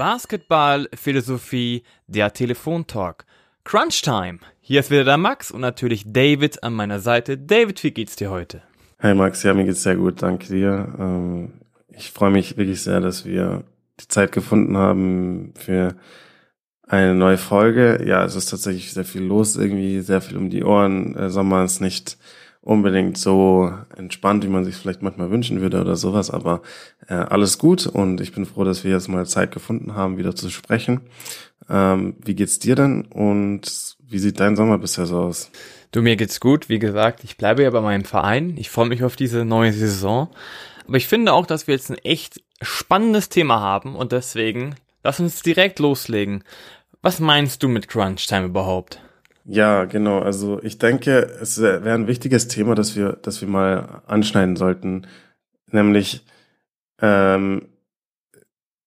Basketball, Philosophie, der Telefontalk. Crunch Time. Hier ist wieder der Max und natürlich David an meiner Seite. David, wie geht's dir heute? Hi Max, ja, mir geht's sehr gut, danke dir. Ähm, ich freue mich wirklich sehr, dass wir die Zeit gefunden haben für eine neue Folge. Ja, es ist tatsächlich sehr viel los, irgendwie sehr viel um die Ohren. Der Sommer ist nicht unbedingt so entspannt, wie man sich vielleicht manchmal wünschen würde oder sowas, aber äh, alles gut und ich bin froh, dass wir jetzt mal Zeit gefunden haben, wieder zu sprechen. Ähm, wie geht's dir denn und wie sieht dein Sommer bisher so aus? Du, mir geht's gut. Wie gesagt, ich bleibe ja bei meinem Verein. Ich freue mich auf diese neue Saison. Aber ich finde auch, dass wir jetzt ein echt spannendes Thema haben und deswegen lass uns direkt loslegen. Was meinst du mit Crunch Time überhaupt? Ja, genau. Also ich denke, es wäre ein wichtiges Thema, das wir, das wir mal anschneiden sollten. Nämlich, ähm,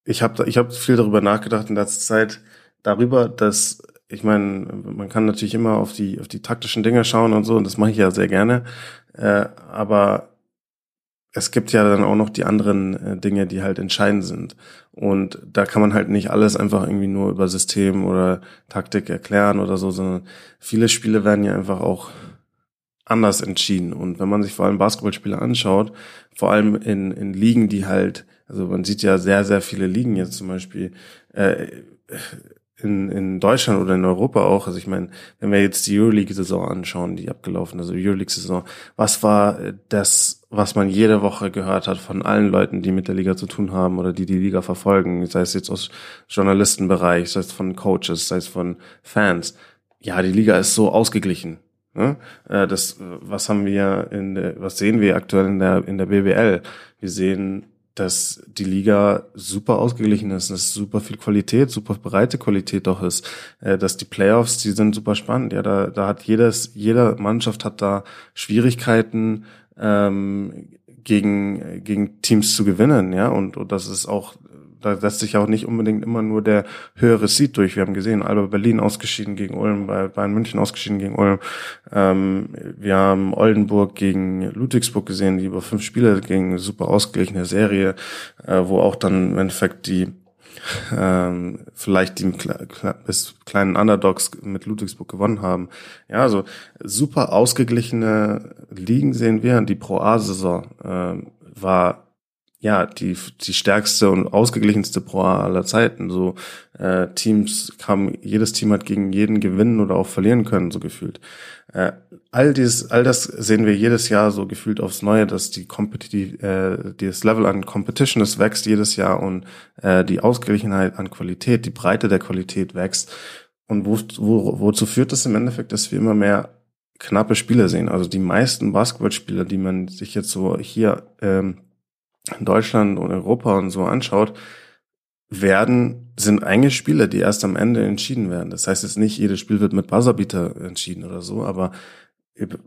ich habe ich hab viel darüber nachgedacht in letzter Zeit, darüber, dass ich meine, man kann natürlich immer auf die auf die taktischen Dinge schauen und so, und das mache ich ja sehr gerne. Äh, aber es gibt ja dann auch noch die anderen äh, Dinge, die halt entscheidend sind. Und da kann man halt nicht alles einfach irgendwie nur über System oder Taktik erklären oder so, sondern viele Spiele werden ja einfach auch anders entschieden. Und wenn man sich vor allem Basketballspiele anschaut, vor allem in, in Ligen, die halt, also man sieht ja sehr, sehr viele Ligen jetzt zum Beispiel, äh, in, in Deutschland oder in Europa auch, also ich meine, wenn wir jetzt die Euroleague-Saison anschauen, die abgelaufen, also Euroleague-Saison, was war das, was man jede Woche gehört hat von allen Leuten, die mit der Liga zu tun haben oder die die Liga verfolgen, sei es jetzt aus Journalistenbereich, sei es von Coaches, sei es von Fans. Ja, die Liga ist so ausgeglichen. Ne? Äh, das, was haben wir in der, was sehen wir aktuell in der, in der BBL? Wir sehen dass die Liga super ausgeglichen ist, dass super viel Qualität, super breite Qualität doch ist, äh, dass die Playoffs, die sind super spannend. Ja, da, da hat jedes, jede Mannschaft hat da Schwierigkeiten ähm, gegen gegen Teams zu gewinnen, ja, und, und das ist auch da setzt sich auch nicht unbedingt immer nur der höhere Seed durch. Wir haben gesehen, Alba Berlin ausgeschieden gegen Ulm, Bayern München ausgeschieden gegen Ulm. Ähm, wir haben Oldenburg gegen Ludwigsburg gesehen, die über fünf Spiele gegen super ausgeglichene Serie, äh, wo auch dann im Endeffekt die ähm, vielleicht die bis kleinen Underdogs mit Ludwigsburg gewonnen haben. Ja, also super ausgeglichene Ligen sehen wir. Die Pro A-Saison äh, war ja, die, die stärkste und ausgeglichenste Pro aller Zeiten. So äh, Teams kamen, jedes Team hat gegen jeden gewinnen oder auch verlieren können, so gefühlt. Äh, all dieses, all das sehen wir jedes Jahr so gefühlt aufs Neue, dass die Competitive, äh, das Level an Competition, das wächst jedes Jahr und äh, die Ausgeglichenheit an Qualität, die Breite der Qualität wächst. Und wo, wo, wozu führt das im Endeffekt, dass wir immer mehr knappe Spiele sehen? Also die meisten Basketballspieler, die man sich jetzt so hier ähm, in Deutschland und Europa und so anschaut, werden, sind eigentlich Spiele, die erst am Ende entschieden werden. Das heißt jetzt nicht, jedes Spiel wird mit Buzzerbeater entschieden oder so, aber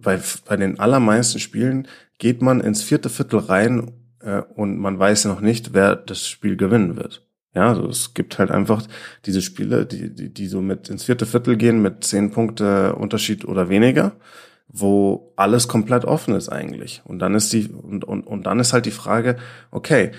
bei, bei den allermeisten Spielen geht man ins vierte Viertel rein äh, und man weiß noch nicht, wer das Spiel gewinnen wird. Ja, also es gibt halt einfach diese Spiele, die, die, die so mit ins vierte Viertel gehen mit zehn Punkte Unterschied oder weniger wo alles komplett offen ist eigentlich. Und dann ist die, und, und, und dann ist halt die Frage, okay,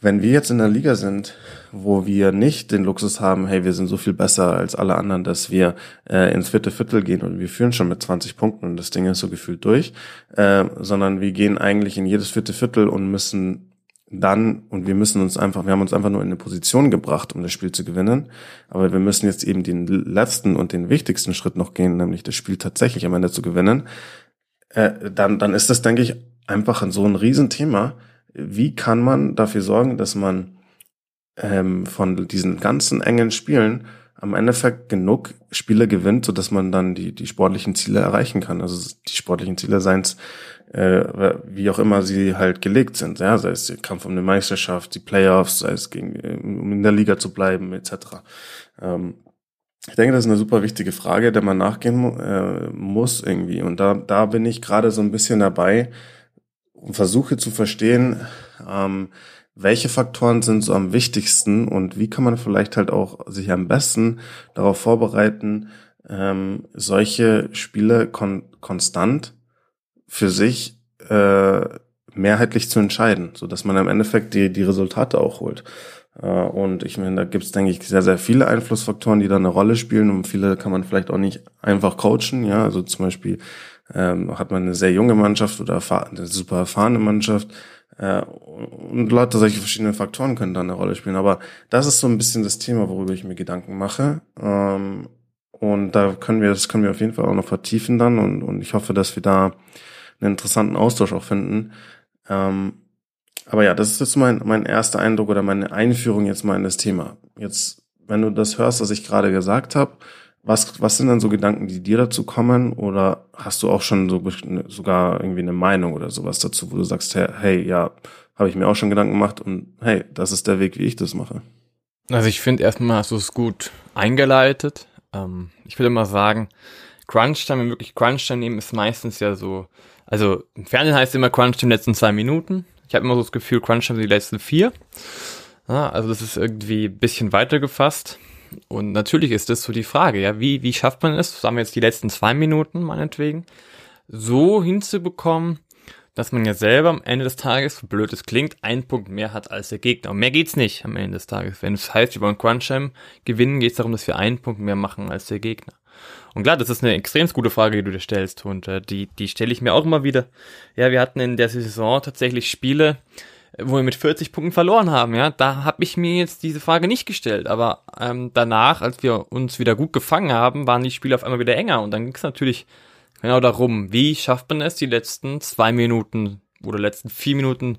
wenn wir jetzt in der Liga sind, wo wir nicht den Luxus haben, hey, wir sind so viel besser als alle anderen, dass wir äh, ins vierte Viertel gehen und wir führen schon mit 20 Punkten und das Ding ist so gefühlt durch, äh, sondern wir gehen eigentlich in jedes vierte Viertel und müssen dann, und wir müssen uns einfach, wir haben uns einfach nur in eine Position gebracht, um das Spiel zu gewinnen. Aber wir müssen jetzt eben den letzten und den wichtigsten Schritt noch gehen, nämlich das Spiel tatsächlich am Ende zu gewinnen. Äh, dann, dann ist das, denke ich, einfach so ein Riesenthema. Wie kann man dafür sorgen, dass man ähm, von diesen ganzen engen Spielen am Endeffekt genug Spiele gewinnt, so dass man dann die, die sportlichen Ziele erreichen kann. Also die sportlichen Ziele seien es äh, wie auch immer sie halt gelegt sind, ja, sei es der Kampf um eine Meisterschaft, die Playoffs, sei es gegen, um in der Liga zu bleiben, etc. Ähm, ich denke, das ist eine super wichtige Frage, der man nachgehen äh, muss irgendwie. Und da, da bin ich gerade so ein bisschen dabei und versuche zu verstehen, ähm, welche Faktoren sind so am wichtigsten und wie kann man vielleicht halt auch sich am besten darauf vorbereiten, ähm, solche Spiele kon konstant für sich äh, mehrheitlich zu entscheiden, so dass man im Endeffekt die, die Resultate auch holt. Äh, und ich meine, da gibt es, denke ich, sehr, sehr viele Einflussfaktoren, die da eine Rolle spielen. Und viele kann man vielleicht auch nicht einfach coachen. Ja, also zum Beispiel ähm, hat man eine sehr junge Mannschaft oder eine super erfahrene Mannschaft. Äh, und Leute, solche verschiedenen Faktoren können da eine Rolle spielen. Aber das ist so ein bisschen das Thema, worüber ich mir Gedanken mache. Ähm, und da können wir, das können wir auf jeden Fall auch noch vertiefen dann. Und, und ich hoffe, dass wir da einen interessanten Austausch auch finden. Ähm, aber ja, das ist jetzt mein, mein erster Eindruck oder meine Einführung jetzt mal in das Thema. Jetzt, wenn du das hörst, was ich gerade gesagt habe, was, was sind dann so Gedanken, die dir dazu kommen? Oder hast du auch schon so sogar irgendwie eine Meinung oder sowas dazu, wo du sagst, hey, ja, habe ich mir auch schon Gedanken gemacht und hey, das ist der Weg, wie ich das mache? Also ich finde erstmal hast du es gut eingeleitet. Ähm, ich würde mal sagen, Crunch-Time, wenn wir wirklich Crunch-Time nehmen, ist meistens ja so, also im Fernsehen heißt es immer Crunch-Time letzten zwei Minuten. Ich habe immer so das Gefühl, Crunch-Time die letzten vier. Ja, also das ist irgendwie bisschen weiter gefasst. Und natürlich ist das so die Frage, ja, wie, wie schafft man es, sagen wir jetzt die letzten zwei Minuten meinetwegen, so hinzubekommen, dass man ja selber am Ende des Tages, so blöd es klingt, einen Punkt mehr hat als der Gegner. Und mehr geht's nicht am Ende des Tages. Wenn es heißt, wir wollen Crunchtime gewinnen, geht es darum, dass wir einen Punkt mehr machen als der Gegner. Und klar, das ist eine extrem gute Frage, die du dir stellst. Und äh, die, die stelle ich mir auch immer wieder. Ja, wir hatten in der Saison tatsächlich Spiele, wo wir mit 40 Punkten verloren haben, ja, da habe ich mir jetzt diese Frage nicht gestellt. Aber ähm, danach, als wir uns wieder gut gefangen haben, waren die Spiele auf einmal wieder enger. Und dann ging es natürlich genau darum, wie schafft man es, die letzten zwei Minuten oder letzten vier Minuten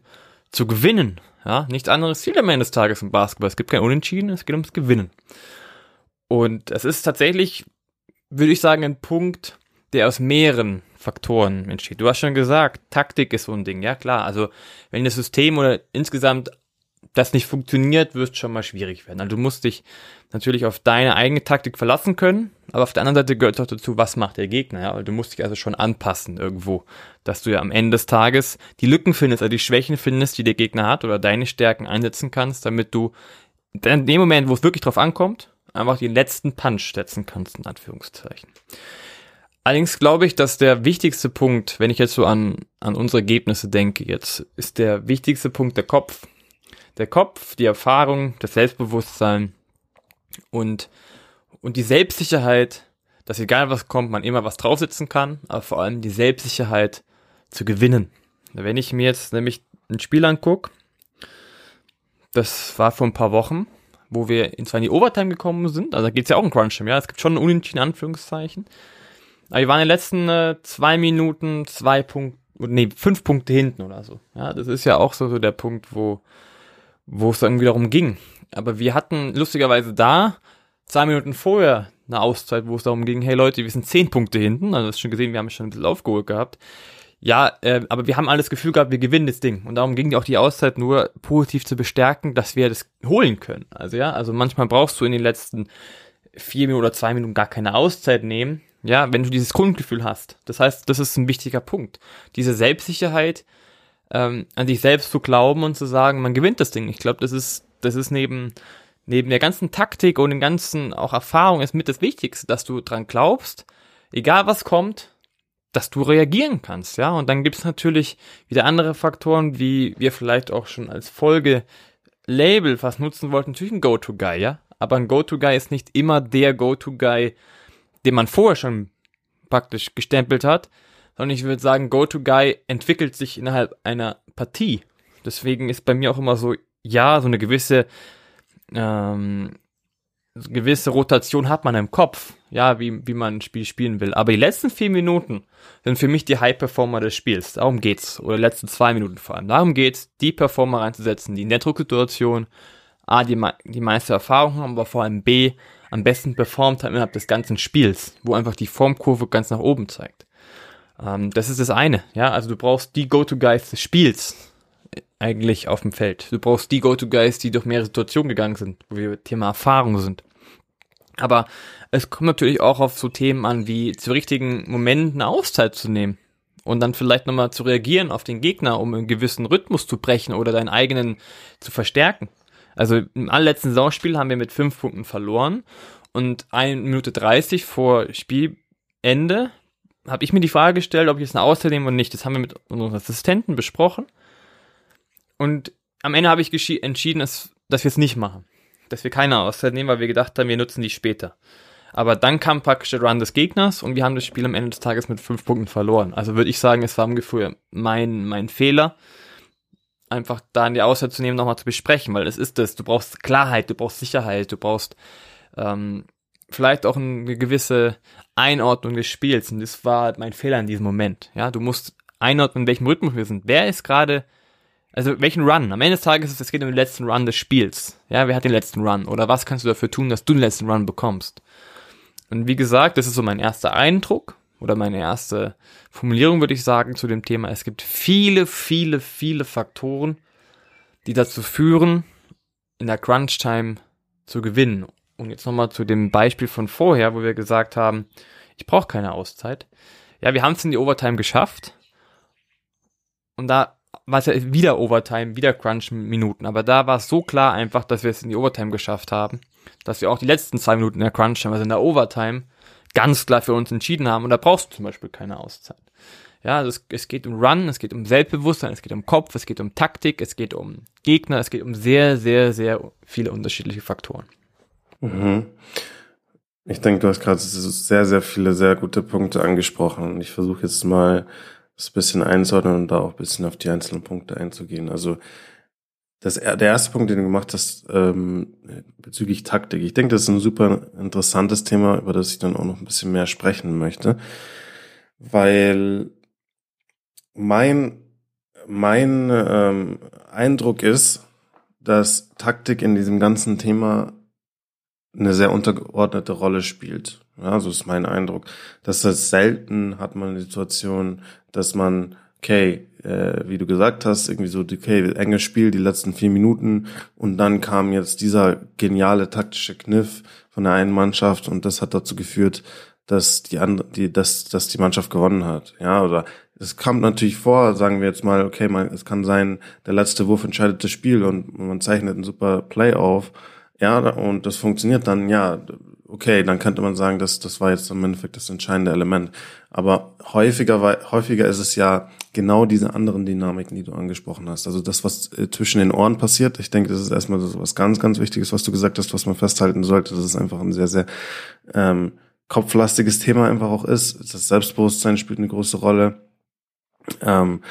zu gewinnen. Ja, nichts anderes Ziel am Ende des Tages im Basketball. Es gibt kein Unentschieden, es geht ums Gewinnen. Und es ist tatsächlich, würde ich sagen, ein Punkt, der aus mehreren Faktoren entsteht. Du hast schon gesagt, Taktik ist so ein Ding, ja klar. Also wenn das System oder insgesamt das nicht funktioniert, wird es schon mal schwierig werden. Also du musst dich natürlich auf deine eigene Taktik verlassen können, aber auf der anderen Seite gehört auch dazu, was macht der Gegner, ja. Du musst dich also schon anpassen irgendwo, dass du ja am Ende des Tages die Lücken findest, also die Schwächen findest, die der Gegner hat oder deine Stärken einsetzen kannst, damit du in dem Moment, wo es wirklich drauf ankommt, einfach den letzten Punch setzen kannst, in Anführungszeichen. Allerdings glaube ich, dass der wichtigste Punkt, wenn ich jetzt so an, an unsere Ergebnisse denke jetzt, ist der wichtigste Punkt der Kopf. Der Kopf, die Erfahrung, das Selbstbewusstsein und, und die Selbstsicherheit, dass egal was kommt, man immer was draufsetzen kann, aber vor allem die Selbstsicherheit zu gewinnen. Wenn ich mir jetzt nämlich ein Spiel angucke, das war vor ein paar Wochen, wo wir in zwar in die Overtime gekommen sind, also da geht es ja auch um Crunch ja, es gibt schon ein Unentschieden Anführungszeichen, aber wir waren in den letzten äh, zwei Minuten zwei Punkte, nee, fünf Punkte hinten oder so. Ja, das ist ja auch so, so der Punkt, wo, wo es irgendwie darum ging. Aber wir hatten lustigerweise da zwei Minuten vorher eine Auszeit, wo es darum ging, hey Leute, wir sind zehn Punkte hinten. Also das schon gesehen, wir haben schon ein bisschen aufgeholt gehabt. Ja, äh, aber wir haben alles Gefühl gehabt, wir gewinnen das Ding. Und darum ging auch die Auszeit nur positiv zu bestärken, dass wir das holen können. Also ja, also manchmal brauchst du in den letzten vier Minuten oder zwei Minuten gar keine Auszeit nehmen, ja, wenn du dieses Grundgefühl hast. Das heißt, das ist ein wichtiger Punkt. Diese Selbstsicherheit, ähm, an dich selbst zu glauben und zu sagen, man gewinnt das Ding. Ich glaube, das ist, das ist neben, neben der ganzen Taktik und den ganzen auch Erfahrung ist mit das Wichtigste, dass du dran glaubst, egal was kommt, dass du reagieren kannst, ja. Und dann gibt's natürlich wieder andere Faktoren, wie wir vielleicht auch schon als Folge Label was nutzen wollten, natürlich ein Go-To-Guy, ja. Aber ein Go-To-Guy ist nicht immer der Go-To-Guy, den man vorher schon praktisch gestempelt hat, sondern ich würde sagen, Go-To-Guy entwickelt sich innerhalb einer Partie. Deswegen ist bei mir auch immer so, ja, so eine gewisse, ähm, gewisse Rotation hat man im Kopf, ja, wie, wie man ein Spiel spielen will. Aber die letzten vier Minuten sind für mich die High-Performer des Spiels. Darum geht's. Oder die letzten zwei Minuten vor allem. Darum geht's, die Performer reinzusetzen, die in der Drucksituation A, die, die meiste Erfahrung haben, aber vor allem B, am besten performt hat innerhalb des ganzen Spiels, wo einfach die Formkurve ganz nach oben zeigt. Ähm, das ist das eine, ja, also du brauchst die Go-To-Guys des Spiels äh, eigentlich auf dem Feld. Du brauchst die Go-To-Guys, die durch mehrere Situationen gegangen sind, wo wir Thema Erfahrung sind. Aber es kommt natürlich auch auf so Themen an, wie zu richtigen Momenten Auszeit zu nehmen und dann vielleicht nochmal zu reagieren auf den Gegner, um einen gewissen Rhythmus zu brechen oder deinen eigenen zu verstärken. Also im allerletzten Saisonspiel haben wir mit fünf Punkten verloren und eine Minute 30 vor Spielende habe ich mir die Frage gestellt, ob ich jetzt eine Auszeit nehme oder nicht. Das haben wir mit unseren Assistenten besprochen. Und am Ende habe ich entschieden, es dass wir es nicht machen. Dass wir keine Auszeit nehmen, weil wir gedacht haben, wir nutzen die später. Aber dann kam praktisch der Run des Gegners und wir haben das Spiel am Ende des Tages mit fünf Punkten verloren. Also würde ich sagen, es war ungefähr mein, mein Fehler, einfach da in die Auszeit zu nehmen, nochmal zu besprechen, weil es ist das. Du brauchst Klarheit, du brauchst Sicherheit, du brauchst ähm, vielleicht auch eine gewisse Einordnung des Spiels. Und das war mein Fehler in diesem Moment. Ja, du musst einordnen, in welchem Rhythmus wir sind. Wer ist gerade, also welchen Run? Am Ende des Tages ist es geht um den letzten Run des Spiels. Ja, wer hat den letzten Run? Oder was kannst du dafür tun, dass du den letzten Run bekommst? Und wie gesagt, das ist so mein erster Eindruck oder meine erste Formulierung, würde ich sagen, zu dem Thema. Es gibt viele, viele, viele Faktoren, die dazu führen, in der Crunch-Time zu gewinnen. Und jetzt nochmal zu dem Beispiel von vorher, wo wir gesagt haben, ich brauche keine Auszeit. Ja, wir haben es in die Overtime geschafft. Und da war es ja wieder Overtime, wieder Crunch-Minuten. Aber da war es so klar einfach, dass wir es in die Overtime geschafft haben, dass wir auch die letzten zwei Minuten in der Crunch-Time, also in der Overtime, ganz klar für uns entschieden haben. Und da brauchst du zum Beispiel keine Auszeit. Ja, also es, es geht um Run, es geht um Selbstbewusstsein, es geht um Kopf, es geht um Taktik, es geht um Gegner, es geht um sehr, sehr, sehr viele unterschiedliche Faktoren. Mhm. Ich denke, du hast gerade sehr, sehr viele sehr gute Punkte angesprochen und ich versuche jetzt mal das bisschen einzuordnen und da auch ein bisschen auf die einzelnen Punkte einzugehen. Also das, der erste Punkt, den du gemacht hast, ähm, bezüglich Taktik. Ich denke, das ist ein super interessantes Thema, über das ich dann auch noch ein bisschen mehr sprechen möchte, weil mein, mein ähm, Eindruck ist, dass Taktik in diesem ganzen Thema eine sehr untergeordnete Rolle spielt. Ja, so ist mein Eindruck. Dass das selten hat man eine Situation, dass man, okay, äh, wie du gesagt hast, irgendwie so, okay, enges Spiel, die letzten vier Minuten und dann kam jetzt dieser geniale taktische Kniff von der einen Mannschaft und das hat dazu geführt, dass die andere, die, dass, dass die Mannschaft gewonnen hat. Ja, oder es kommt natürlich vor, sagen wir jetzt mal, okay, man, es kann sein, der letzte Wurf entscheidet das Spiel und man zeichnet einen super Play auf ja, und das funktioniert dann, ja, okay, dann könnte man sagen, dass das war jetzt im Endeffekt das entscheidende Element. Aber häufiger, häufiger ist es ja genau diese anderen Dynamiken, die du angesprochen hast. Also das, was äh, zwischen den Ohren passiert. Ich denke, das ist erstmal so was ganz, ganz Wichtiges, was du gesagt hast, was man festhalten sollte. Das ist einfach ein sehr, sehr ähm, kopflastiges Thema einfach auch ist. Das Selbstbewusstsein spielt eine große Rolle. Ähm,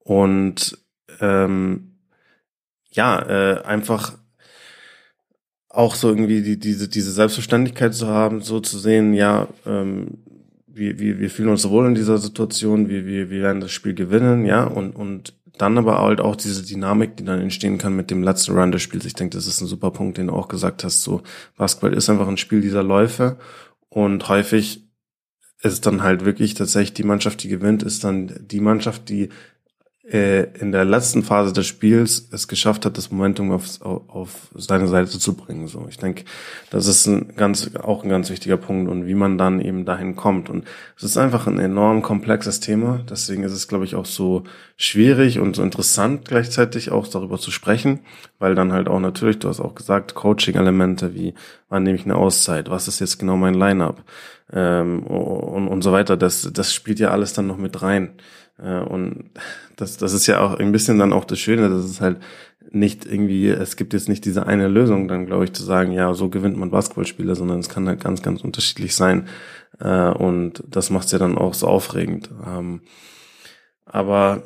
und ähm, ja, äh, einfach auch so irgendwie die, diese, diese Selbstverständlichkeit zu haben, so zu sehen, ja, ähm, wir, wir, wir fühlen uns wohl in dieser Situation, wir, wir, wir werden das Spiel gewinnen, ja, und, und dann aber halt auch diese Dynamik, die dann entstehen kann mit dem letzten Run des Spiels. Ich denke, das ist ein super Punkt, den du auch gesagt hast. So, Basketball ist einfach ein Spiel dieser Läufe und häufig ist dann halt wirklich tatsächlich die Mannschaft, die gewinnt, ist dann die Mannschaft, die in der letzten Phase des Spiels es geschafft hat, das Momentum auf, auf seine Seite zu bringen. So, ich denke, das ist ein ganz, auch ein ganz wichtiger Punkt und wie man dann eben dahin kommt. Und es ist einfach ein enorm komplexes Thema. Deswegen ist es, glaube ich, auch so schwierig und so interessant gleichzeitig auch darüber zu sprechen, weil dann halt auch natürlich, du hast auch gesagt, Coaching-Elemente wie, wann nehme ich eine Auszeit, was ist jetzt genau mein Line-up ähm, und, und so weiter. Das, das spielt ja alles dann noch mit rein. Äh, und das, das ist ja auch ein bisschen dann auch das Schöne, dass es halt nicht irgendwie, es gibt jetzt nicht diese eine Lösung, dann glaube ich, zu sagen, ja, so gewinnt man Basketballspieler, sondern es kann halt ganz, ganz unterschiedlich sein. Äh, und das macht es ja dann auch so aufregend. Ähm, aber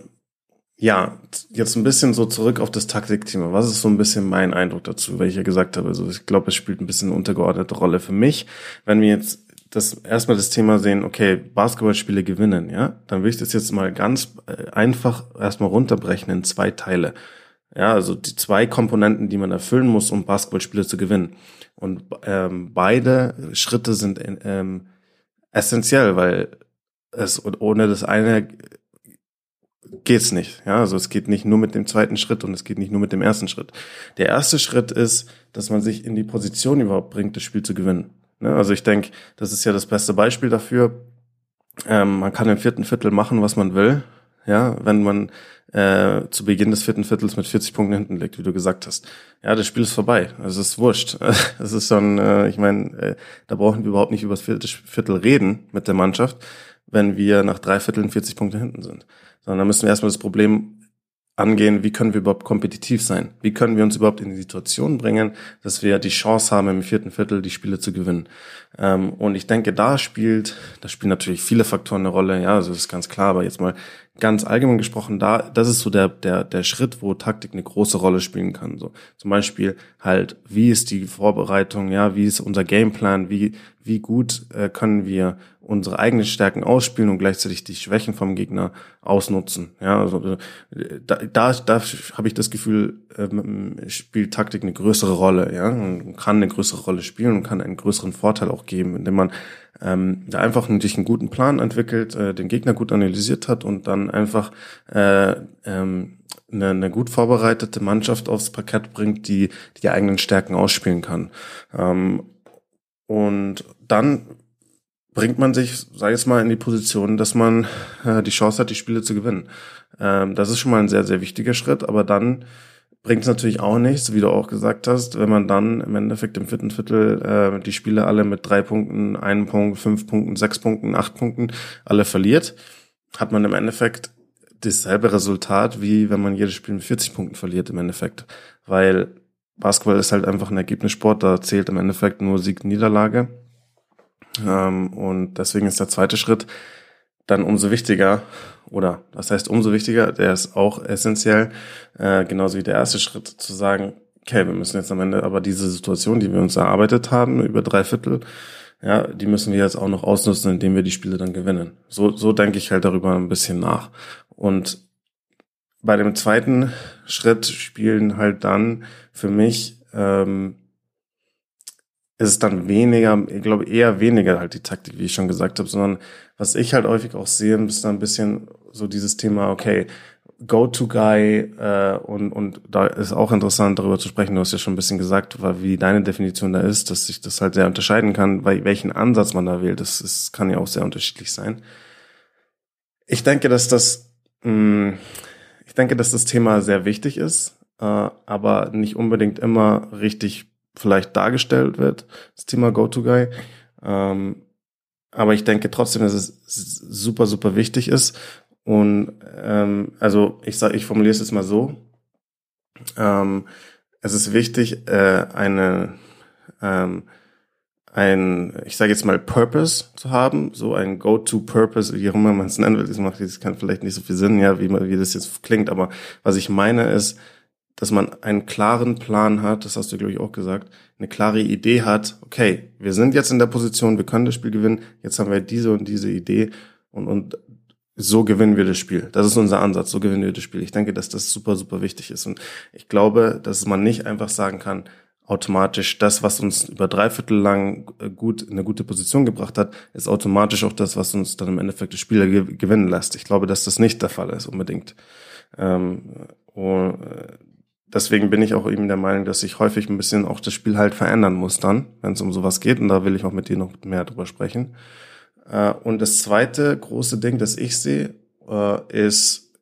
ja, jetzt ein bisschen so zurück auf das Taktikthema. Was ist so ein bisschen mein Eindruck dazu, weil ich ja gesagt habe, also ich glaube, es spielt ein bisschen eine untergeordnete Rolle für mich. Wenn wir jetzt das erstmal das Thema sehen, okay, Basketballspiele gewinnen, ja, dann will ich das jetzt mal ganz äh, einfach erstmal runterbrechen in zwei Teile. Ja, also die zwei Komponenten, die man erfüllen muss, um Basketballspiele zu gewinnen. Und ähm, beide Schritte sind ähm, essentiell, weil es ohne das eine geht's nicht. Ja, also es geht nicht nur mit dem zweiten Schritt und es geht nicht nur mit dem ersten Schritt. Der erste Schritt ist, dass man sich in die Position überhaupt bringt, das Spiel zu gewinnen. Ne? Also ich denke, das ist ja das beste Beispiel dafür. Ähm, man kann im vierten Viertel machen, was man will. Ja, wenn man äh, zu Beginn des vierten Viertels mit 40 Punkten hinten liegt, wie du gesagt hast. Ja, das Spiel ist vorbei. Es ist wurscht. Es ist schon, äh, ich meine, äh, da brauchen wir überhaupt nicht über das vierte Viertel reden mit der Mannschaft, wenn wir nach drei Vierteln 40 Punkte hinten sind. Sondern da müssen wir erstmal das Problem angehen, wie können wir überhaupt kompetitiv sein? Wie können wir uns überhaupt in die Situation bringen, dass wir die Chance haben, im vierten Viertel die Spiele zu gewinnen? Ähm, und ich denke, da spielt, da spielen natürlich viele Faktoren eine Rolle, ja, also das ist ganz klar, aber jetzt mal ganz allgemein gesprochen, da, das ist so der, der, der Schritt, wo Taktik eine große Rolle spielen kann. So zum Beispiel halt, wie ist die Vorbereitung, ja, wie ist unser Gameplan, wie, wie gut äh, können wir unsere eigenen Stärken ausspielen und gleichzeitig die Schwächen vom Gegner ausnutzen. Ja, also äh, da, da, da habe ich das Gefühl, ähm, spielt Taktik eine größere Rolle, ja, und kann eine größere Rolle spielen und kann einen größeren Vorteil auch geben, indem man ähm, da einfach sich einen guten Plan entwickelt, äh, den Gegner gut analysiert hat und dann einfach äh, ähm, eine, eine gut vorbereitete Mannschaft aufs Parkett bringt, die die eigenen Stärken ausspielen kann. Ähm, und dann bringt man sich, sage ich mal, in die Position, dass man äh, die Chance hat, die Spiele zu gewinnen. Ähm, das ist schon mal ein sehr, sehr wichtiger Schritt, aber dann bringt es natürlich auch nichts, wie du auch gesagt hast, wenn man dann im Endeffekt im vierten Viertel äh, die Spiele alle mit drei Punkten, einem Punkt, fünf Punkten, sechs Punkten, acht Punkten alle verliert, hat man im Endeffekt dasselbe Resultat, wie wenn man jedes Spiel mit 40 Punkten verliert im Endeffekt. Weil Basketball ist halt einfach ein Ergebnissport, da zählt im Endeffekt nur Sieg-Niederlage. Ähm, und deswegen ist der zweite Schritt dann umso wichtiger, oder das heißt umso wichtiger, der ist auch essentiell, äh, genauso wie der erste Schritt, zu sagen, okay, wir müssen jetzt am Ende aber diese Situation, die wir uns erarbeitet haben, über drei Viertel, ja, die müssen wir jetzt auch noch ausnutzen, indem wir die Spiele dann gewinnen. So, so denke ich halt darüber ein bisschen nach. Und bei dem zweiten Schritt spielen halt dann für mich ähm, ist es dann weniger, ich glaube eher weniger halt die Taktik, wie ich schon gesagt habe, sondern was ich halt häufig auch sehe, ist dann ein bisschen so dieses Thema, okay, Go-to-Guy äh, und, und da ist auch interessant darüber zu sprechen, du hast ja schon ein bisschen gesagt, wie deine Definition da ist, dass sich das halt sehr unterscheiden kann, weil welchen Ansatz man da wählt, das, das kann ja auch sehr unterschiedlich sein. Ich denke, dass das mh, hm, ich denke, dass das Thema sehr wichtig ist, äh, aber nicht unbedingt immer richtig vielleicht dargestellt wird, das Thema Go-To-Guy. Ähm, aber ich denke trotzdem, dass es super, super wichtig ist. Und ähm, also ich sage, ich formuliere es jetzt mal so. Ähm, es ist wichtig, äh, eine ähm, ein, ich sage jetzt mal, Purpose zu haben, so ein Go-to-Purpose, wie auch immer man es nennen will. Das macht, das kann vielleicht nicht so viel Sinn, ja, wie, wie das jetzt klingt, aber was ich meine ist, dass man einen klaren Plan hat, das hast du, glaube ich, auch gesagt, eine klare Idee hat, okay, wir sind jetzt in der Position, wir können das Spiel gewinnen, jetzt haben wir diese und diese Idee und, und so gewinnen wir das Spiel. Das ist unser Ansatz, so gewinnen wir das Spiel. Ich denke, dass das super, super wichtig ist. Und ich glaube, dass man nicht einfach sagen kann, automatisch das, was uns über drei Viertel lang äh, gut in eine gute Position gebracht hat, ist automatisch auch das, was uns dann im Endeffekt das Spiel gewinnen lässt. Ich glaube, dass das nicht der Fall ist unbedingt. Ähm, und, äh, deswegen bin ich auch eben der Meinung, dass sich häufig ein bisschen auch das Spiel halt verändern muss dann, wenn es um sowas geht. Und da will ich auch mit dir noch mehr drüber sprechen. Äh, und das zweite große Ding, das ich sehe, äh, ist,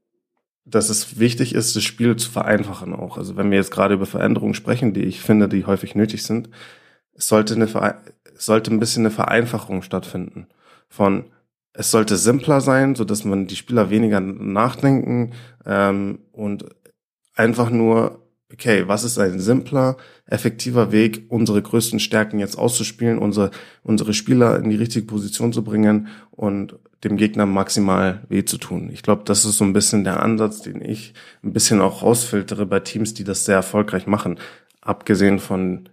dass es wichtig ist, das Spiel zu vereinfachen auch. Also wenn wir jetzt gerade über Veränderungen sprechen, die ich finde, die häufig nötig sind, sollte, eine es sollte ein bisschen eine Vereinfachung stattfinden. Von es sollte simpler sein, so dass man die Spieler weniger nachdenken ähm, und einfach nur, okay, was ist ein simpler, effektiver Weg, unsere größten Stärken jetzt auszuspielen, unsere, unsere Spieler in die richtige Position zu bringen und dem Gegner maximal weh zu tun. Ich glaube, das ist so ein bisschen der Ansatz, den ich ein bisschen auch rausfiltere bei Teams, die das sehr erfolgreich machen. Abgesehen von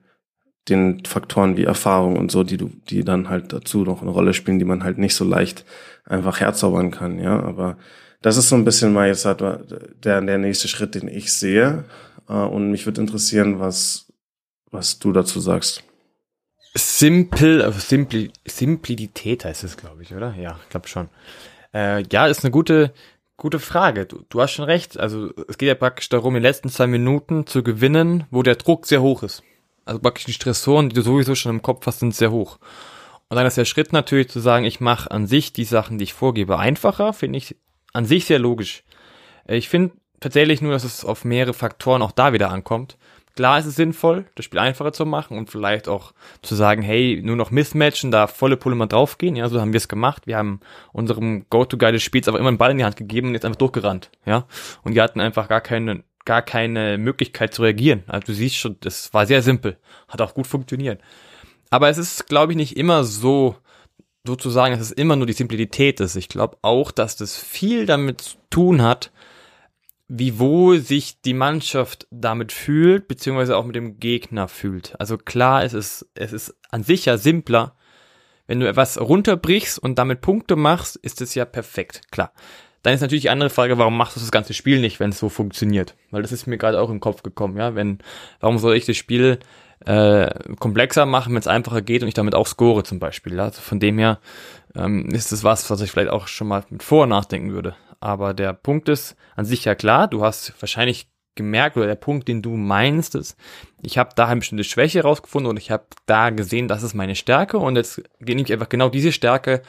den Faktoren wie Erfahrung und so, die du, die dann halt dazu noch eine Rolle spielen, die man halt nicht so leicht einfach herzaubern kann, ja. Aber das ist so ein bisschen mal jetzt halt der, der nächste Schritt, den ich sehe. Äh, und mich würde interessieren, was, was du dazu sagst. Simpel, also Simpli, Simplität heißt es, glaube ich, oder? Ja, ich glaube schon. Äh, ja, ist eine gute, gute Frage. Du, du hast schon recht. Also es geht ja praktisch darum, in den letzten zwei Minuten zu gewinnen, wo der Druck sehr hoch ist. Also praktisch die Stressoren, die du sowieso schon im Kopf hast, sind sehr hoch. Und dann ist der Schritt natürlich zu sagen, ich mache an sich die Sachen, die ich vorgebe, einfacher, finde ich an sich sehr logisch. Ich finde tatsächlich nur, dass es auf mehrere Faktoren auch da wieder ankommt. Klar ist es sinnvoll, das Spiel einfacher zu machen und vielleicht auch zu sagen, hey, nur noch Mismatchen, da volle Pulle mal draufgehen. Ja, so haben wir es gemacht. Wir haben unserem Go-To-Guy des Spiels aber immer einen Ball in die Hand gegeben und jetzt einfach durchgerannt. Ja, und die hatten einfach gar keine, gar keine Möglichkeit zu reagieren. Also du siehst schon, das war sehr simpel. Hat auch gut funktioniert. Aber es ist, glaube ich, nicht immer so, sozusagen, dass es immer nur die Simplizität ist. Ich glaube auch, dass das viel damit zu tun hat, wie wohl sich die Mannschaft damit fühlt, beziehungsweise auch mit dem Gegner fühlt. Also klar, es ist, es ist an sich ja simpler. Wenn du etwas runterbrichst und damit Punkte machst, ist es ja perfekt, klar. Dann ist natürlich die andere Frage, warum machst du das ganze Spiel nicht, wenn es so funktioniert? Weil das ist mir gerade auch im Kopf gekommen, ja. Wenn, warum soll ich das Spiel äh, komplexer machen, wenn es einfacher geht und ich damit auch score zum Beispiel? Also von dem her ähm, ist es was, was ich vielleicht auch schon mal mit vor nachdenken würde. Aber der Punkt ist an sich ja klar, du hast wahrscheinlich gemerkt, oder der Punkt, den du meinst, ist, ich habe da eine bestimmte Schwäche rausgefunden und ich habe da gesehen, das ist meine Stärke und jetzt nehme ich einfach genau diese Stärke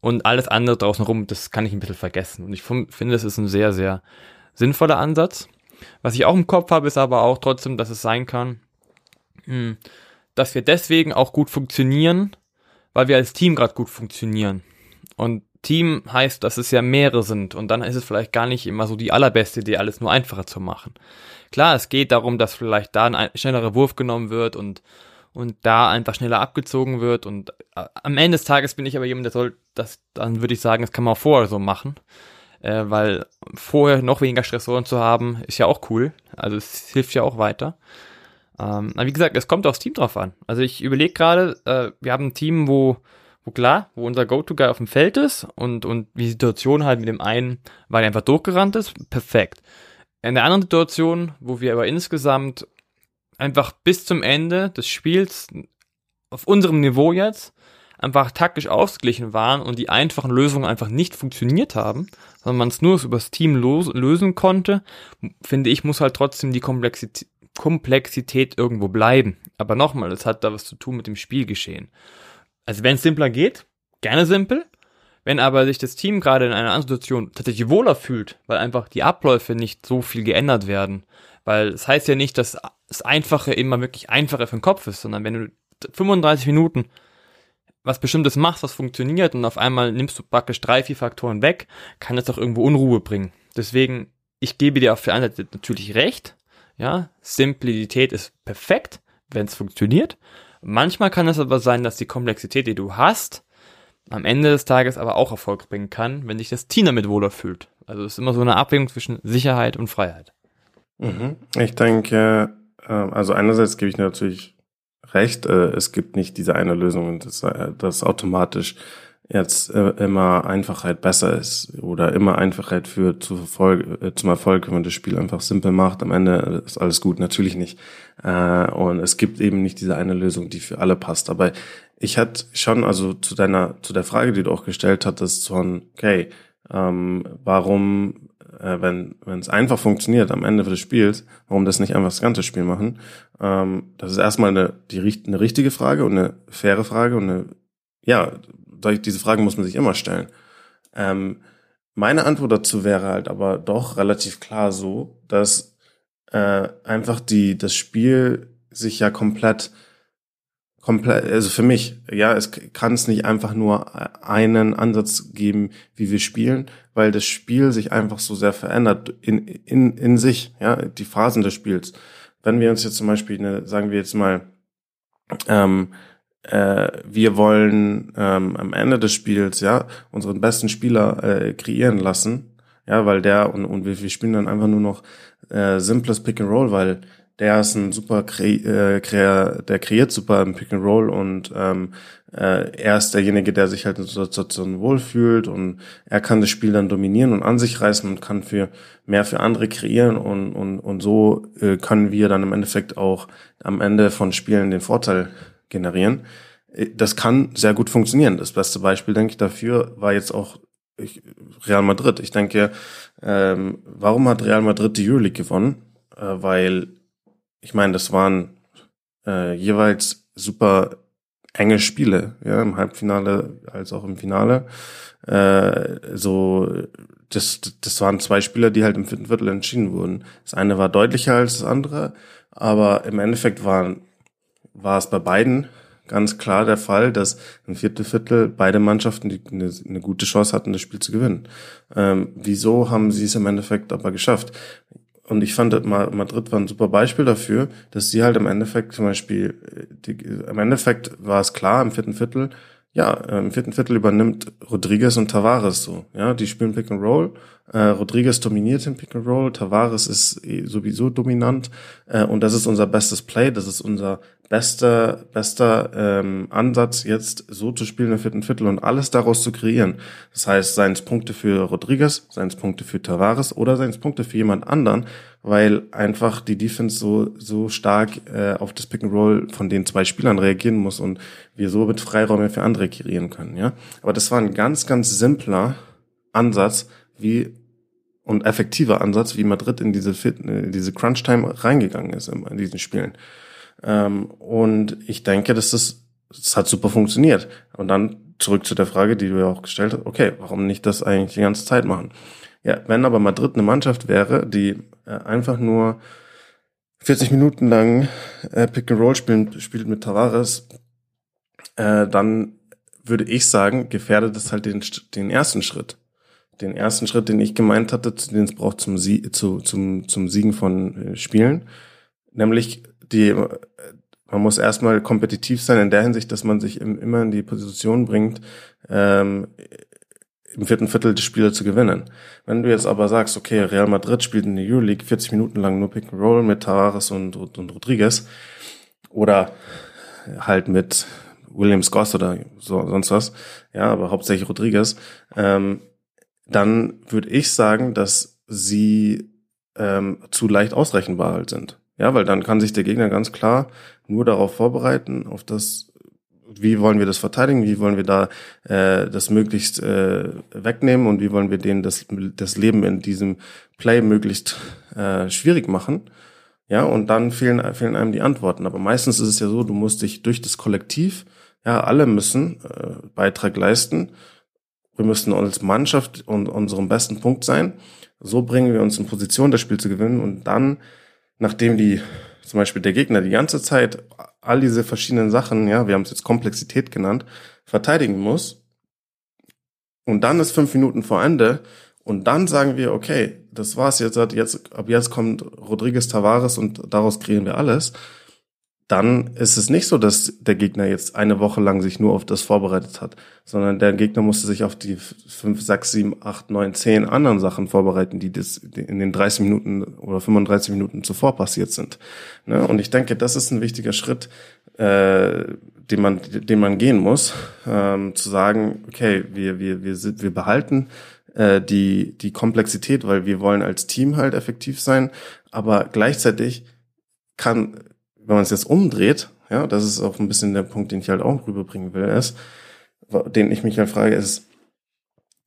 und alles andere draußen rum, das kann ich ein bisschen vergessen. Und ich finde, das ist ein sehr, sehr sinnvoller Ansatz. Was ich auch im Kopf habe, ist aber auch trotzdem, dass es sein kann, dass wir deswegen auch gut funktionieren, weil wir als Team gerade gut funktionieren. Und Team heißt, dass es ja mehrere sind und dann ist es vielleicht gar nicht immer so die allerbeste Idee, alles nur einfacher zu machen. Klar, es geht darum, dass vielleicht da ein schnellerer Wurf genommen wird und und da einfach schneller abgezogen wird und äh, am Ende des Tages bin ich aber jemand, der soll das, dann würde ich sagen, das kann man vorher so machen, äh, weil vorher noch weniger Stressoren zu haben, ist ja auch cool, also es hilft ja auch weiter. Ähm, aber wie gesagt, es kommt aufs Team drauf an. Also ich überlege gerade, äh, wir haben ein Team, wo wo klar, wo unser Go-To-Guy auf dem Feld ist und, und die Situation halt mit dem einen, weil er einfach durchgerannt ist, perfekt. In der anderen Situation, wo wir aber insgesamt einfach bis zum Ende des Spiels auf unserem Niveau jetzt einfach taktisch ausgeglichen waren und die einfachen Lösungen einfach nicht funktioniert haben, sondern man es nur übers Team lösen konnte, finde ich, muss halt trotzdem die Komplexität, Komplexität irgendwo bleiben. Aber nochmal, es hat da was zu tun mit dem Spielgeschehen. Also wenn es simpler geht, gerne simpel. Wenn aber sich das Team gerade in einer anderen Situation tatsächlich wohler fühlt, weil einfach die Abläufe nicht so viel geändert werden, weil es das heißt ja nicht, dass das Einfache immer wirklich einfacher für den Kopf ist, sondern wenn du 35 Minuten was Bestimmtes machst, was funktioniert und auf einmal nimmst du praktisch drei, vier Faktoren weg, kann das auch irgendwo Unruhe bringen. Deswegen, ich gebe dir auf der einen Seite natürlich recht, ja, Simplizität ist perfekt, wenn es funktioniert. Manchmal kann es aber sein, dass die Komplexität, die du hast, am Ende des Tages aber auch Erfolg bringen kann, wenn sich das Team damit wohler fühlt. Also es ist immer so eine Abwägung zwischen Sicherheit und Freiheit. Mhm. Ich denke, ähm, also einerseits gebe ich natürlich recht, äh, es gibt nicht diese eine Lösung, dass äh, das automatisch jetzt äh, immer Einfachheit besser ist oder immer Einfachheit führt zu Erfolg, äh, zum Erfolg, wenn man das Spiel einfach simpel macht. Am Ende ist alles gut, natürlich nicht. Äh, und es gibt eben nicht diese eine Lösung, die für alle passt. Aber ich hatte schon, also zu deiner, zu der Frage, die du auch gestellt hattest, von, okay, ähm, warum, äh, wenn es einfach funktioniert am Ende des Spiels, warum das nicht einfach das ganze Spiel machen? Ähm, das ist erstmal eine, die, eine richtige Frage und eine faire Frage und eine, ja, diese Frage muss man sich immer stellen. Ähm, meine Antwort dazu wäre halt aber doch relativ klar so, dass äh, einfach die das Spiel sich ja komplett komplett also für mich ja es kann es nicht einfach nur einen Ansatz geben wie wir spielen weil das Spiel sich einfach so sehr verändert in in in sich ja die Phasen des Spiels wenn wir uns jetzt zum Beispiel eine, sagen wir jetzt mal ähm, äh, wir wollen ähm, am Ende des Spiels ja unseren besten Spieler äh, kreieren lassen, ja, weil der und, und wir, wir spielen dann einfach nur noch äh, simples Pick and Roll, weil der ist ein super äh, kre der kreiert super im Pick and Roll und ähm, äh, er ist derjenige, der sich halt in der Situation wohlfühlt und er kann das Spiel dann dominieren und an sich reißen und kann für mehr für andere kreieren und und und so äh, können wir dann im Endeffekt auch am Ende von Spielen den Vorteil generieren. Äh, das kann sehr gut funktionieren. Das beste Beispiel, denke ich, dafür war jetzt auch Real Madrid. Ich denke, ähm, warum hat Real Madrid die Euroleague gewonnen? Äh, weil, ich meine, das waren äh, jeweils super enge Spiele, ja, im Halbfinale als auch im Finale. Äh, so das, das waren zwei Spieler, die halt im vierten Viertel entschieden wurden. Das eine war deutlicher als das andere, aber im Endeffekt war, war es bei beiden ganz klar der Fall, dass im vierten Viertel beide Mannschaften eine, eine gute Chance hatten, das Spiel zu gewinnen. Ähm, wieso haben sie es im Endeffekt aber geschafft? Und ich fand, Madrid war ein super Beispiel dafür, dass sie halt im Endeffekt zum Beispiel, die, im Endeffekt war es klar im vierten Viertel, ja, im vierten Viertel übernimmt Rodriguez und Tavares so. Ja, die spielen Pick and Roll. Äh, Rodriguez dominiert den Pick and Roll. Tavares ist eh sowieso dominant. Äh, und das ist unser bestes Play. Das ist unser bester, bester ähm, Ansatz, jetzt so zu spielen im vierten Viertel und alles daraus zu kreieren. Das heißt, seien es Punkte für Rodriguez, seien es Punkte für Tavares oder seien es Punkte für jemand anderen, weil einfach die Defense so, so stark äh, auf das Pick and Roll von den zwei Spielern reagieren muss und wir so mit Freiräume für andere kreieren können. Ja, Aber das war ein ganz, ganz simpler Ansatz, wie und effektiver Ansatz, wie Madrid in diese, in diese Crunch-Time reingegangen ist in, diesen Spielen. Ähm, und ich denke, dass das, das hat super funktioniert. Und dann zurück zu der Frage, die du ja auch gestellt hast, okay, warum nicht das eigentlich die ganze Zeit machen? Ja, wenn aber Madrid eine Mannschaft wäre, die äh, einfach nur 40 Minuten lang äh, Pick and Roll spielen, spielt mit Tavares, äh, dann würde ich sagen, gefährdet es halt den, den ersten Schritt. Den ersten Schritt, den ich gemeint hatte, den es braucht zum, Sie zu, zum, zum Siegen von äh, Spielen. Nämlich die, man muss erstmal kompetitiv sein in der Hinsicht, dass man sich immer in die Position bringt, ähm, im vierten Viertel die Spiele zu gewinnen. Wenn du jetzt aber sagst, okay, Real Madrid spielt in der Euroleague 40 Minuten lang nur Pick and Roll mit Tavares und, und Rodriguez oder halt mit Williams Goss oder so, sonst was, ja, aber hauptsächlich Rodriguez, ähm, dann würde ich sagen, dass sie ähm, zu leicht ausrechenbar halt sind. Ja, weil dann kann sich der Gegner ganz klar nur darauf vorbereiten, auf das, wie wollen wir das verteidigen, wie wollen wir da äh, das möglichst äh, wegnehmen und wie wollen wir denen das, das Leben in diesem Play möglichst äh, schwierig machen. Ja, und dann fehlen, fehlen einem die Antworten. Aber meistens ist es ja so, du musst dich durch das Kollektiv, ja, alle müssen äh, Beitrag leisten. Wir müssen als Mannschaft und unserem besten Punkt sein. So bringen wir uns in Position, das Spiel zu gewinnen und dann nachdem die zum Beispiel der Gegner die ganze Zeit all diese verschiedenen Sachen, ja, wir haben es jetzt Komplexität genannt, verteidigen muss. Und dann ist fünf Minuten vor Ende und dann sagen wir, okay, das war's jetzt, jetzt ab jetzt kommt Rodriguez Tavares und daraus kreieren wir alles dann ist es nicht so, dass der Gegner jetzt eine Woche lang sich nur auf das vorbereitet hat, sondern der Gegner musste sich auf die fünf, sechs, sieben, acht, neun, zehn anderen Sachen vorbereiten, die in den 30 Minuten oder 35 Minuten zuvor passiert sind. Ne? Und ich denke, das ist ein wichtiger Schritt, äh, den man, den man gehen muss, ähm, zu sagen, okay, wir, wir, wir, sind, wir behalten äh, die, die Komplexität, weil wir wollen als Team halt effektiv sein, aber gleichzeitig kann wenn man es jetzt umdreht, ja, das ist auch ein bisschen der Punkt, den ich halt auch rüberbringen will, ist, den ich mich halt frage, ist,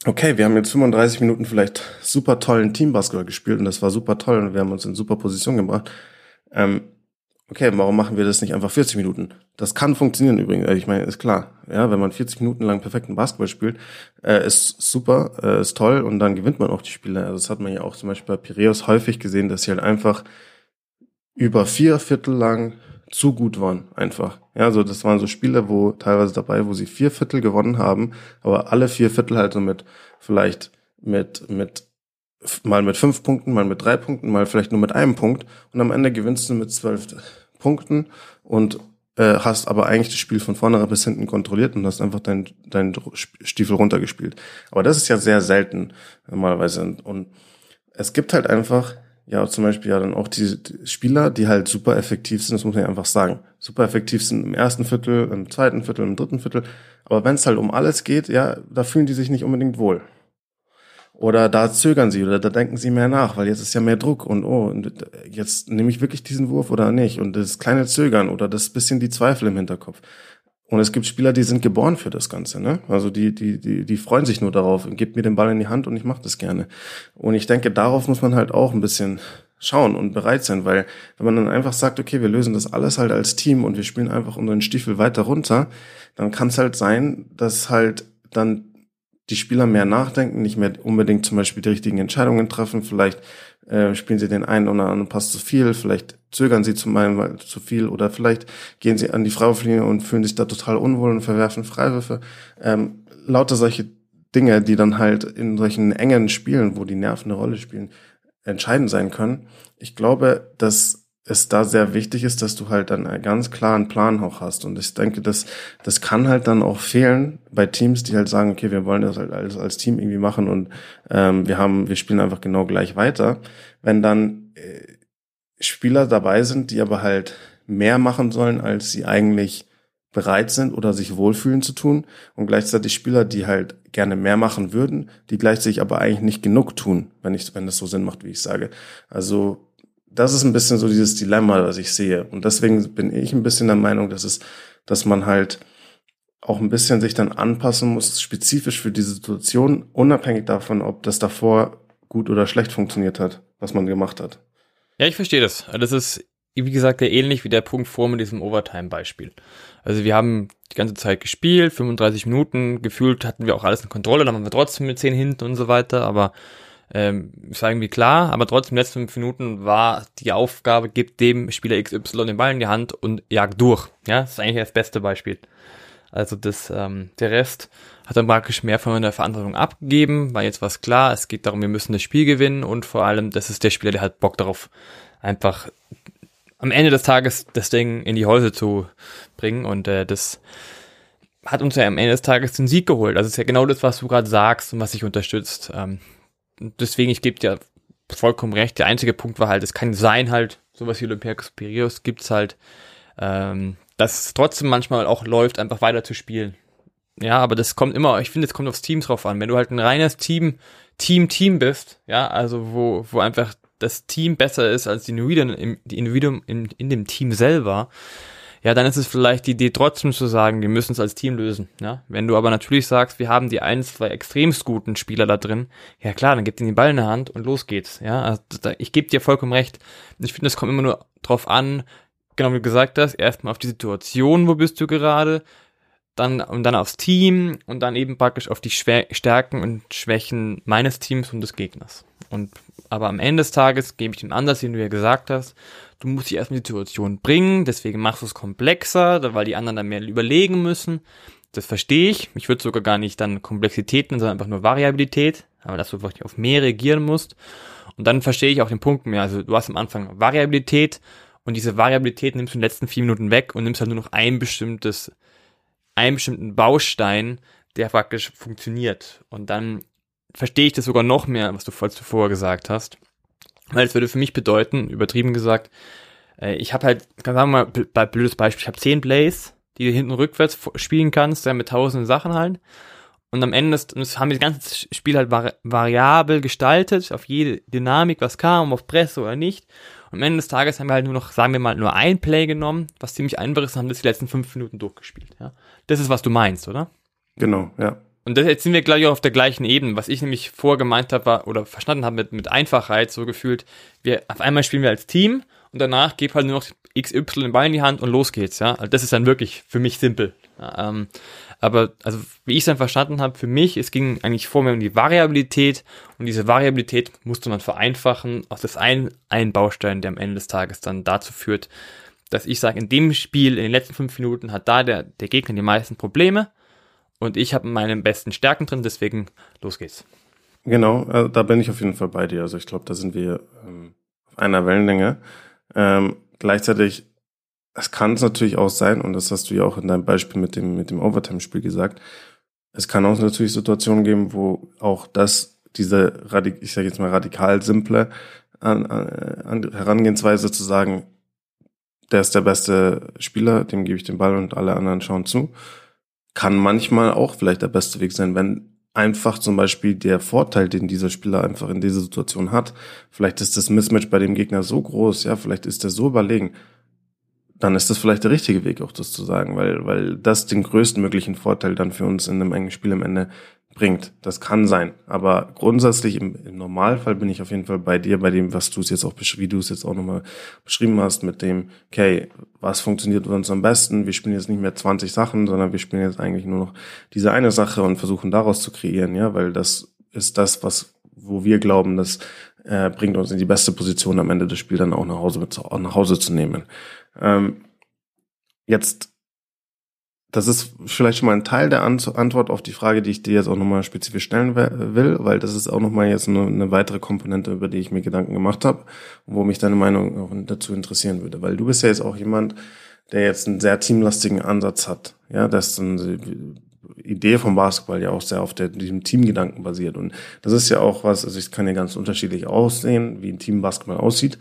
okay, wir haben jetzt 35 Minuten vielleicht super tollen Teambasketball gespielt und das war super toll und wir haben uns in super Position gebracht. Ähm, okay, warum machen wir das nicht einfach 40 Minuten? Das kann funktionieren übrigens. Ich meine, ist klar. Ja, wenn man 40 Minuten lang perfekten Basketball spielt, äh, ist super, äh, ist toll und dann gewinnt man auch die Spiele. Also das hat man ja auch zum Beispiel bei Piraeus häufig gesehen, dass sie halt einfach über vier Viertel lang zu gut waren, einfach. Ja, also das waren so Spiele, wo teilweise dabei, wo sie vier Viertel gewonnen haben, aber alle vier Viertel halt so mit vielleicht mit mit mal mit fünf Punkten, mal mit drei Punkten, mal vielleicht nur mit einem Punkt und am Ende gewinnst du mit zwölf Punkten und äh, hast aber eigentlich das Spiel von vorne bis hinten kontrolliert und hast einfach dein, dein Stiefel runtergespielt. Aber das ist ja sehr selten normalerweise und es gibt halt einfach ja zum Beispiel ja dann auch die, Spieler, die halt super effektiv sind, das muss man ja einfach sagen. Super effektiv sind im ersten Viertel, im zweiten Viertel, im dritten Viertel. Aber wenn es halt um alles geht, ja, da fühlen die sich nicht unbedingt wohl. Oder da zögern sie oder da denken sie mehr nach, weil jetzt ist ja mehr Druck und oh, jetzt nehme ich wirklich diesen Wurf oder nicht. Und das kleine Zögern oder das bisschen die Zweifel im Hinterkopf. Und es gibt Spieler, die sind geboren für das Ganze, ne? Also die, die, die, die freuen sich nur darauf, gebt mir den Ball in die Hand und ich mache das gerne. Und ich denke, darauf muss man halt auch ein bisschen schauen und bereit sein, weil wenn man dann einfach sagt, okay, wir lösen das alles halt als Team und wir spielen einfach unseren Stiefel weiter runter, dann kann es halt sein, dass halt dann die Spieler mehr nachdenken, nicht mehr unbedingt zum Beispiel die richtigen Entscheidungen treffen. Vielleicht äh, spielen sie den einen oder anderen Pass zu viel, vielleicht zögern sie zum einen zu viel oder vielleicht gehen sie an die Freiwurflinie und fühlen sich da total unwohl und verwerfen Freiwürfe. Ähm, lauter solche Dinge, die dann halt in solchen engen Spielen, wo die Nerven eine Rolle spielen, entscheidend sein können. Ich glaube, dass es da sehr wichtig ist, dass du halt dann einen ganz klaren Plan auch hast. Und ich denke, das, das kann halt dann auch fehlen bei Teams, die halt sagen, okay, wir wollen das halt alles als Team irgendwie machen und ähm, wir haben, wir spielen einfach genau gleich weiter. Wenn dann äh, Spieler dabei sind, die aber halt mehr machen sollen, als sie eigentlich bereit sind oder sich wohlfühlen zu tun und gleichzeitig Spieler, die halt gerne mehr machen würden, die gleichzeitig aber eigentlich nicht genug tun, wenn ich, wenn das so Sinn macht, wie ich sage. Also das ist ein bisschen so dieses Dilemma, was ich sehe. Und deswegen bin ich ein bisschen der Meinung, dass es, dass man halt auch ein bisschen sich dann anpassen muss, spezifisch für die Situation, unabhängig davon, ob das davor gut oder schlecht funktioniert hat, was man gemacht hat. Ja, ich verstehe das. Das ist, wie gesagt, ja ähnlich wie der Punkt vor mit diesem Overtime-Beispiel. Also wir haben die ganze Zeit gespielt, 35 Minuten, gefühlt hatten wir auch alles in Kontrolle, dann haben wir trotzdem mit 10 hinten und so weiter, aber ähm, ist irgendwie klar, aber trotzdem, letzten fünf Minuten war die Aufgabe, gibt dem Spieler XY den Ball in die Hand und jagt durch. Ja, das ist eigentlich das beste Beispiel. Also das, ähm, der Rest hat dann praktisch mehr von der Verantwortung abgegeben, war jetzt was klar, es geht darum, wir müssen das Spiel gewinnen und vor allem, das ist der Spieler, der hat Bock darauf, einfach am Ende des Tages das Ding in die Häuser zu bringen und äh, das hat uns ja am Ende des Tages den Sieg geholt. Also es ist ja genau das, was du gerade sagst und was sich unterstützt. Ähm, deswegen, ich gebe dir vollkommen recht. Der einzige Punkt war halt, es kann sein halt, sowas wie Olympiakos Piraeus gibt's halt, ähm, dass es trotzdem manchmal auch läuft, einfach weiter zu spielen. Ja, aber das kommt immer, ich finde, es kommt aufs Team drauf an. Wenn du halt ein reines Team, Team, Team bist, ja, also wo, wo einfach das Team besser ist als die Individuen, die Individuen in, in dem Team selber, ja, dann ist es vielleicht die Idee trotzdem zu sagen, wir müssen es als Team lösen. Ja? Wenn du aber natürlich sagst, wir haben die ein, zwei extremst guten Spieler da drin, ja klar, dann gib ihnen den Ball in der Hand und los geht's. Ja, also, ich gebe dir vollkommen recht. Ich finde, es kommt immer nur drauf an, genau wie du gesagt hast, erstmal auf die Situation, wo bist du gerade, dann und dann aufs Team und dann eben praktisch auf die Schwä Stärken und Schwächen meines Teams und des Gegners. Und aber am Ende des Tages gebe ich dem anders, wie du ja gesagt hast, du musst dich erstmal in die Situation bringen, deswegen machst du es komplexer, weil die anderen dann mehr überlegen müssen. Das verstehe ich. Ich würde sogar gar nicht dann Komplexitäten, sondern einfach nur Variabilität, aber dass du wirklich auf mehr reagieren musst. Und dann verstehe ich auch den Punkt mehr. Also du hast am Anfang Variabilität und diese Variabilität nimmst du in den letzten vier Minuten weg und nimmst halt nur noch ein bestimmtes, einen bestimmten Baustein, der praktisch funktioniert. Und dann verstehe ich das sogar noch mehr, was du, was du vorher gesagt hast. Weil es würde für mich bedeuten, übertrieben gesagt, äh, ich habe halt, sagen wir mal, blödes Beispiel, ich habe zehn Plays, die du hinten rückwärts spielen kannst, ja, mit tausenden Sachen halt. Und am Ende ist, haben wir das ganze Spiel halt vari variabel gestaltet, auf jede Dynamik, was kam, auf Presse oder nicht. Und am Ende des Tages haben wir halt nur noch, sagen wir mal, nur ein Play genommen, was ziemlich einfach ist, und haben das die letzten fünf Minuten durchgespielt. Ja? Das ist, was du meinst, oder? Genau, ja. Und das, jetzt sind wir gleich auch auf der gleichen Ebene. Was ich nämlich vorher gemeint habe, war, oder verstanden habe mit, mit Einfachheit, so gefühlt, wir, auf einmal spielen wir als Team und danach gib halt nur noch XY den Ball in die Hand und los geht's, ja. Also das ist dann wirklich für mich simpel. Ähm, aber, also, wie ich es dann verstanden habe, für mich, es ging eigentlich vor mir um die Variabilität und diese Variabilität musste man vereinfachen aus das ein, ein Baustein, der am Ende des Tages dann dazu führt, dass ich sage, in dem Spiel, in den letzten fünf Minuten hat da der, der Gegner die meisten Probleme und ich habe meine besten Stärken drin, deswegen los geht's. Genau, also da bin ich auf jeden Fall bei dir. Also ich glaube, da sind wir ähm, auf einer Wellenlänge. Ähm, gleichzeitig, es kann es natürlich auch sein, und das hast du ja auch in deinem Beispiel mit dem, mit dem Overtime-Spiel gesagt, es kann auch natürlich Situationen geben, wo auch das, diese, ich sage jetzt mal radikal simple an, an, Herangehensweise zu sagen, der ist der beste Spieler, dem gebe ich den Ball und alle anderen schauen zu kann manchmal auch vielleicht der beste Weg sein, wenn einfach zum Beispiel der Vorteil, den dieser Spieler einfach in dieser Situation hat, vielleicht ist das Mismatch bei dem Gegner so groß, ja, vielleicht ist er so überlegen, dann ist das vielleicht der richtige Weg, auch das zu sagen, weil, weil das den größten möglichen Vorteil dann für uns in einem engen Spiel am Ende bringt. Das kann sein. Aber grundsätzlich im, im Normalfall bin ich auf jeden Fall bei dir, bei dem, was du es jetzt auch, wie du es jetzt auch nochmal beschrieben hast, mit dem, okay, was funktioniert uns am besten? Wir spielen jetzt nicht mehr 20 Sachen, sondern wir spielen jetzt eigentlich nur noch diese eine Sache und versuchen daraus zu kreieren, ja, weil das ist das, was, wo wir glauben, das äh, bringt uns in die beste Position am Ende des Spiels dann auch nach Hause mit, nach Hause zu nehmen. Ähm, jetzt das ist vielleicht schon mal ein Teil der Antwort auf die Frage, die ich dir jetzt auch nochmal spezifisch stellen will, weil das ist auch nochmal jetzt eine, eine, weitere Komponente, über die ich mir Gedanken gemacht habe, wo mich deine Meinung auch dazu interessieren würde. Weil du bist ja jetzt auch jemand, der jetzt einen sehr teamlastigen Ansatz hat. Ja, das ist eine Idee vom Basketball ja auch sehr auf der, diesem Teamgedanken basiert. Und das ist ja auch was, also es kann ja ganz unterschiedlich aussehen, wie ein Team Basketball aussieht.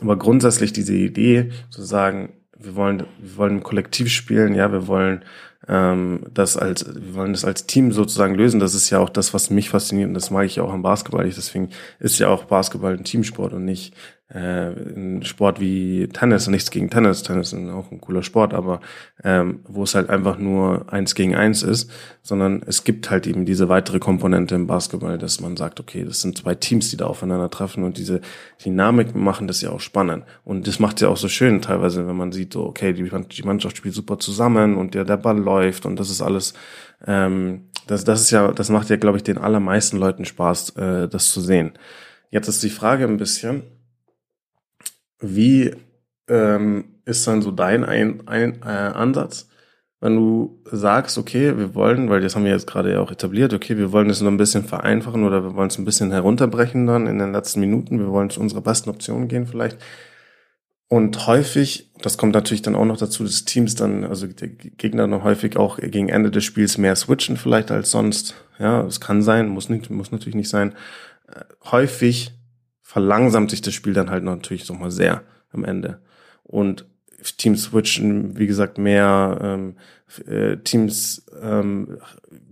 Aber grundsätzlich diese Idee zu sagen, wir wollen, wir wollen kollektiv spielen, ja, wir wollen ähm, das als, wir wollen das als Team sozusagen lösen. Das ist ja auch das, was mich fasziniert und das mag ich ja auch am Basketball. Deswegen ist ja auch Basketball ein Teamsport und nicht äh, ein Sport wie Tennis. Nichts gegen Tennis. Tennis ist auch ein cooler Sport, aber ähm, wo es halt einfach nur eins gegen eins ist, sondern es gibt halt eben diese weitere Komponente im Basketball, dass man sagt, okay, das sind zwei Teams, die da aufeinander treffen und diese Dynamik machen das ja auch spannend. Und das macht ja auch so schön teilweise, wenn man sieht, so, okay, die, die Mannschaft spielt super zusammen und der, der Ball läuft und das ist alles ähm, das, das ist ja, das macht ja, glaube ich, den allermeisten Leuten Spaß, äh, das zu sehen. Jetzt ist die Frage ein bisschen, wie ähm, ist dann so dein ein, ein, äh, Ansatz, wenn du sagst, okay, wir wollen, weil das haben wir jetzt gerade ja auch etabliert, okay, wir wollen es nur ein bisschen vereinfachen oder wir wollen es ein bisschen herunterbrechen dann in den letzten Minuten, wir wollen zu unserer besten Option gehen vielleicht. Und häufig, das kommt natürlich dann auch noch dazu, dass Teams dann, also der Gegner dann häufig auch gegen Ende des Spiels mehr switchen vielleicht als sonst. Ja, es kann sein, muss nicht, muss natürlich nicht sein. Äh, häufig verlangsamt sich das Spiel dann halt natürlich nochmal sehr am Ende. Und Teams switchen, wie gesagt, mehr ähm, äh, Teams, ähm,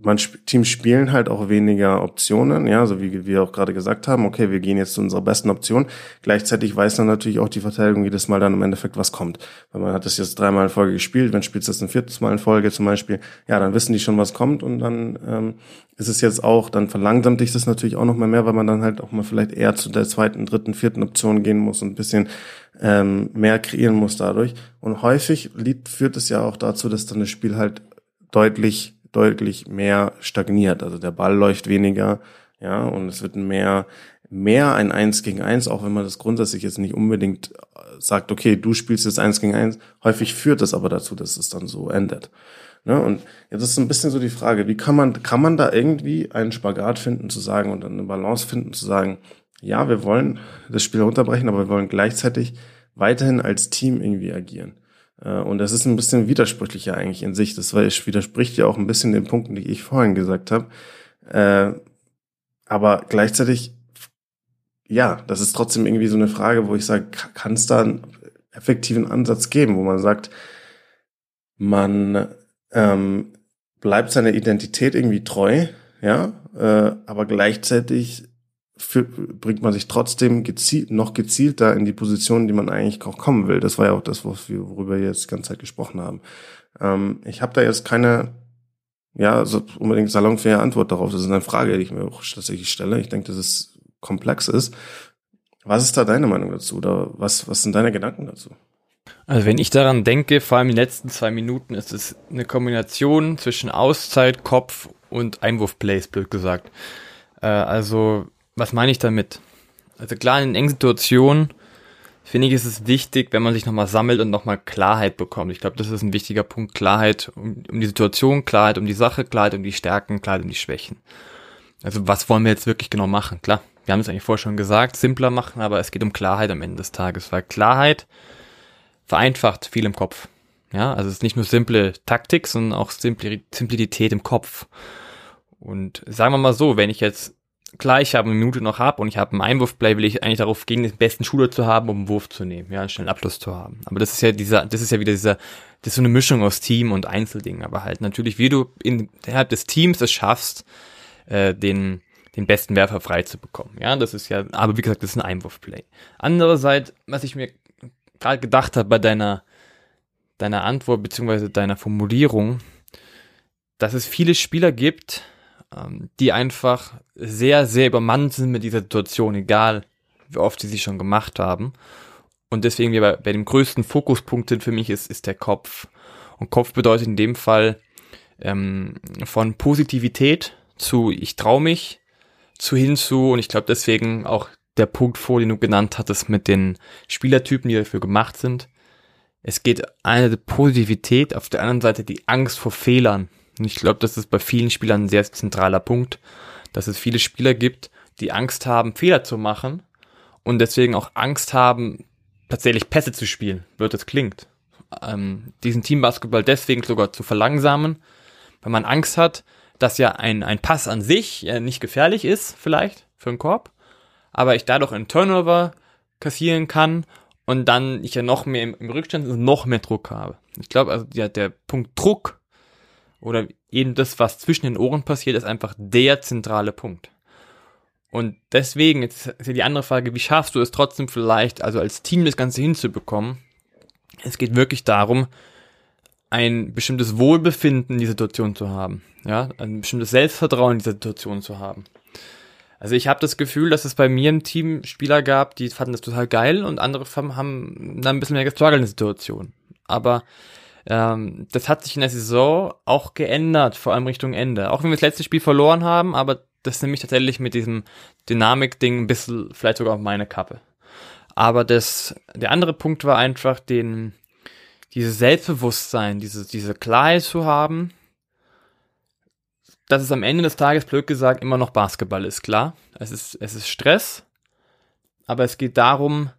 man Teams spielen halt auch weniger Optionen, ja, so wie wir auch gerade gesagt haben, okay, wir gehen jetzt zu unserer besten Option. Gleichzeitig weiß dann natürlich auch die Verteidigung jedes Mal dann im Endeffekt, was kommt. Weil man hat das jetzt dreimal in Folge gespielt, wenn spielst du das ein viertes Mal in Folge zum Beispiel, ja, dann wissen die schon, was kommt und dann ähm, ist es jetzt auch, dann verlangsamt dich das natürlich auch noch mal mehr, weil man dann halt auch mal vielleicht eher zu der zweiten, dritten, vierten Option gehen muss und ein bisschen ähm, mehr kreieren muss dadurch. Und häufig führt es ja auch dazu, dass dann das Spiel halt deutlich, deutlich mehr stagniert. Also der Ball läuft weniger, ja, und es wird mehr, mehr ein Eins gegen Eins, auch wenn man das grundsätzlich jetzt nicht unbedingt äh, sagt, okay, du spielst jetzt Eins gegen Eins. Häufig führt das aber dazu, dass es dann so endet. Ne? Und jetzt ist ein bisschen so die Frage, wie kann man, kann man da irgendwie einen Spagat finden, zu sagen und eine Balance finden, zu sagen, ja, wir wollen das Spiel runterbrechen, aber wir wollen gleichzeitig weiterhin als Team irgendwie agieren. Äh, und das ist ein bisschen widersprüchlicher eigentlich in sich. Das widerspricht ja auch ein bisschen den Punkten, die ich vorhin gesagt habe. Äh, aber gleichzeitig, ja, das ist trotzdem irgendwie so eine Frage, wo ich sage, kann es da einen effektiven Ansatz geben, wo man sagt, man ähm, bleibt seiner Identität irgendwie treu, ja, äh, aber gleichzeitig für, bringt man sich trotzdem gezielt, noch gezielter in die Position, die man eigentlich auch kommen will. Das war ja auch das, worüber wir jetzt die ganze Zeit gesprochen haben. Ähm, ich habe da jetzt keine, ja, so unbedingt salonfähige Antwort darauf. Das ist eine Frage, die ich mir auch tatsächlich stelle. Ich denke, dass es komplex ist. Was ist da deine Meinung dazu? Oder was, was sind deine Gedanken dazu? Also wenn ich daran denke, vor allem in den letzten zwei Minuten, ist es eine Kombination zwischen Auszeit, Kopf und Einwurfplays, blöd gesagt. Äh, also was meine ich damit? Also klar, in engen Situationen finde ich, ist es wichtig, wenn man sich nochmal sammelt und nochmal Klarheit bekommt. Ich glaube, das ist ein wichtiger Punkt. Klarheit um, um die Situation, Klarheit um die Sache, Klarheit um die Stärken, Klarheit um die Schwächen. Also was wollen wir jetzt wirklich genau machen? Klar, wir haben es eigentlich vorher schon gesagt, simpler machen, aber es geht um Klarheit am Ende des Tages, weil Klarheit vereinfacht viel im Kopf. Ja, also es ist nicht nur simple Taktik, sondern auch Simplität im Kopf. Und sagen wir mal so, wenn ich jetzt klar, ich habe eine Minute noch habe und ich habe einen Einwurfplay, will ich eigentlich darauf gehen, den besten Shooter zu haben, um einen Wurf zu nehmen, ja, einen schnellen Abschluss zu haben. Aber das ist ja dieser, das ist ja wieder dieser, das ist so eine Mischung aus Team und Einzelding. Aber halt natürlich, wie du innerhalb des Teams es schaffst, äh, den, den besten Werfer frei zu bekommen. Ja, das ist ja, aber wie gesagt, das ist ein Einwurfplay. Andererseits, was ich mir gerade gedacht habe bei deiner, deiner Antwort beziehungsweise deiner Formulierung, dass es viele Spieler gibt, ähm, die einfach sehr, sehr übermannt sind mit dieser Situation, egal wie oft sie sie schon gemacht haben. Und deswegen wir bei, bei dem größten Fokuspunkt sind für mich ist, ist der Kopf. Und Kopf bedeutet in dem Fall ähm, von Positivität zu ich traue mich zu hinzu und ich glaube deswegen auch der Punkt vor, den du genannt hattest mit den Spielertypen, die dafür gemacht sind. Es geht eine Positivität, auf der anderen Seite die Angst vor Fehlern. Und ich glaube, das ist bei vielen Spielern ein sehr zentraler Punkt, dass es viele Spieler gibt, die Angst haben, Fehler zu machen und deswegen auch Angst haben, tatsächlich Pässe zu spielen, wird das klingt. Ähm, diesen Teambasketball deswegen sogar zu verlangsamen, weil man Angst hat, dass ja ein, ein Pass an sich äh, nicht gefährlich ist, vielleicht für einen Korb, aber ich dadurch einen Turnover kassieren kann und dann ich ja noch mehr im, im Rückstand noch mehr Druck habe. Ich glaube, also ja, der Punkt Druck oder eben das, was zwischen den Ohren passiert, ist einfach der zentrale Punkt. Und deswegen, jetzt ist ja die andere Frage, wie schaffst du es trotzdem vielleicht, also als Team das Ganze hinzubekommen? Es geht wirklich darum, ein bestimmtes Wohlbefinden in die Situation zu haben. Ja, ein bestimmtes Selbstvertrauen in die Situation zu haben. Also ich habe das Gefühl, dass es bei mir im Team Spieler gab, die fanden das total geil und andere haben dann ein bisschen mehr gestruggelt in der Situation. Aber ähm, das hat sich in der Saison auch geändert, vor allem Richtung Ende. Auch wenn wir das letzte Spiel verloren haben, aber das nehme ich tatsächlich mit diesem Dynamik-Ding ein bisschen, vielleicht sogar auf meine Kappe. Aber das, der andere Punkt war einfach, den, dieses Selbstbewusstsein, diese, diese Klarheit zu haben, dass es am Ende des Tages, blöd gesagt, immer noch Basketball ist, klar. Es ist, es ist Stress, aber es geht darum,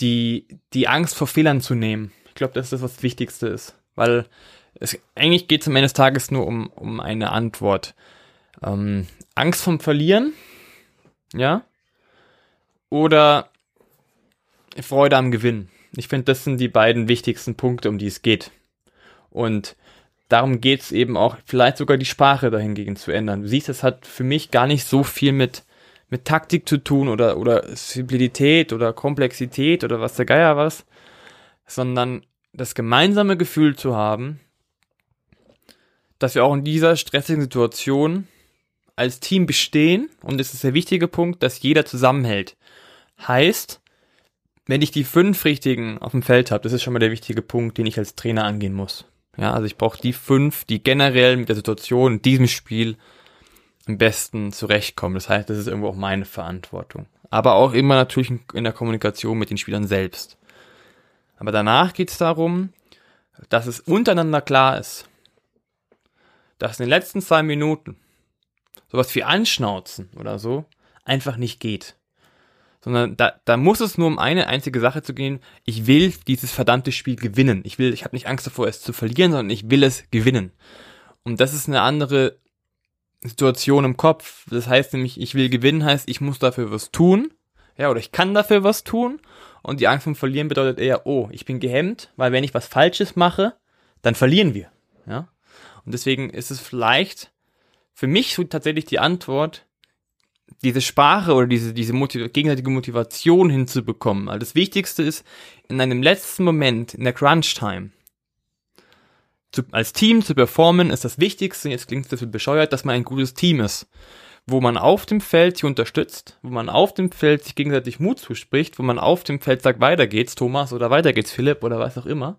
die, die Angst vor Fehlern zu nehmen. Glaube, das ist das, was das Wichtigste ist. Weil es, eigentlich geht es am Ende des Tages nur um, um eine Antwort. Ähm, Angst vom Verlieren, ja, oder Freude am Gewinn. Ich finde, das sind die beiden wichtigsten Punkte, um die es geht. Und darum geht es eben auch, vielleicht sogar die Sprache dahingegen zu ändern. Du siehst, das hat für mich gar nicht so viel mit, mit Taktik zu tun oder, oder Simplizität oder Komplexität oder was der Geier was, sondern das gemeinsame Gefühl zu haben, dass wir auch in dieser stressigen Situation als Team bestehen und es ist der wichtige Punkt, dass jeder zusammenhält. Heißt, wenn ich die fünf Richtigen auf dem Feld habe, das ist schon mal der wichtige Punkt, den ich als Trainer angehen muss. Ja, also ich brauche die fünf, die generell mit der Situation in diesem Spiel am besten zurechtkommen. Das heißt, das ist irgendwo auch meine Verantwortung. Aber auch immer natürlich in der Kommunikation mit den Spielern selbst. Aber danach geht es darum, dass es untereinander klar ist, dass in den letzten zwei Minuten sowas wie Anschnauzen oder so einfach nicht geht. Sondern da, da muss es nur um eine einzige Sache zu gehen. Ich will dieses verdammte Spiel gewinnen. Ich will, ich habe nicht Angst davor, es zu verlieren, sondern ich will es gewinnen. Und das ist eine andere Situation im Kopf. Das heißt nämlich, ich will gewinnen, heißt, ich muss dafür was tun. Ja, oder ich kann dafür was tun. Und die Angst vom Verlieren bedeutet eher, oh, ich bin gehemmt, weil wenn ich was Falsches mache, dann verlieren wir. Ja. Und deswegen ist es vielleicht für mich so tatsächlich die Antwort, diese Sprache oder diese, diese Motiv gegenseitige Motivation hinzubekommen. Also das Wichtigste ist, in einem letzten Moment, in der Crunch-Time, als Team zu performen, ist das Wichtigste, jetzt klingt es bescheuert, dass man ein gutes Team ist. Wo man auf dem Feld sich unterstützt, wo man auf dem Feld sich gegenseitig Mut zuspricht, wo man auf dem Feld sagt, weiter geht's, Thomas, oder weiter geht's, Philipp, oder was auch immer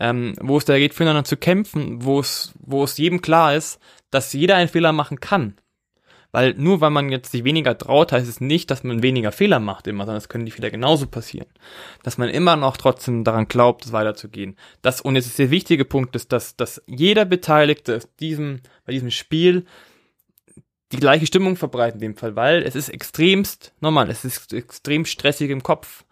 ähm, wo es da geht, füreinander zu kämpfen, wo es, wo es jedem klar ist, dass jeder einen Fehler machen kann. Weil nur weil man jetzt sich weniger traut, heißt es nicht, dass man weniger Fehler macht immer, sondern es können die Fehler genauso passieren. Dass man immer noch trotzdem daran glaubt, es weiterzugehen. Das, und jetzt ist der wichtige Punkt, ist, dass, dass jeder Beteiligte diesem, bei diesem Spiel die gleiche Stimmung verbreiten in dem Fall, weil es ist extremst normal, es ist extrem stressig im Kopf.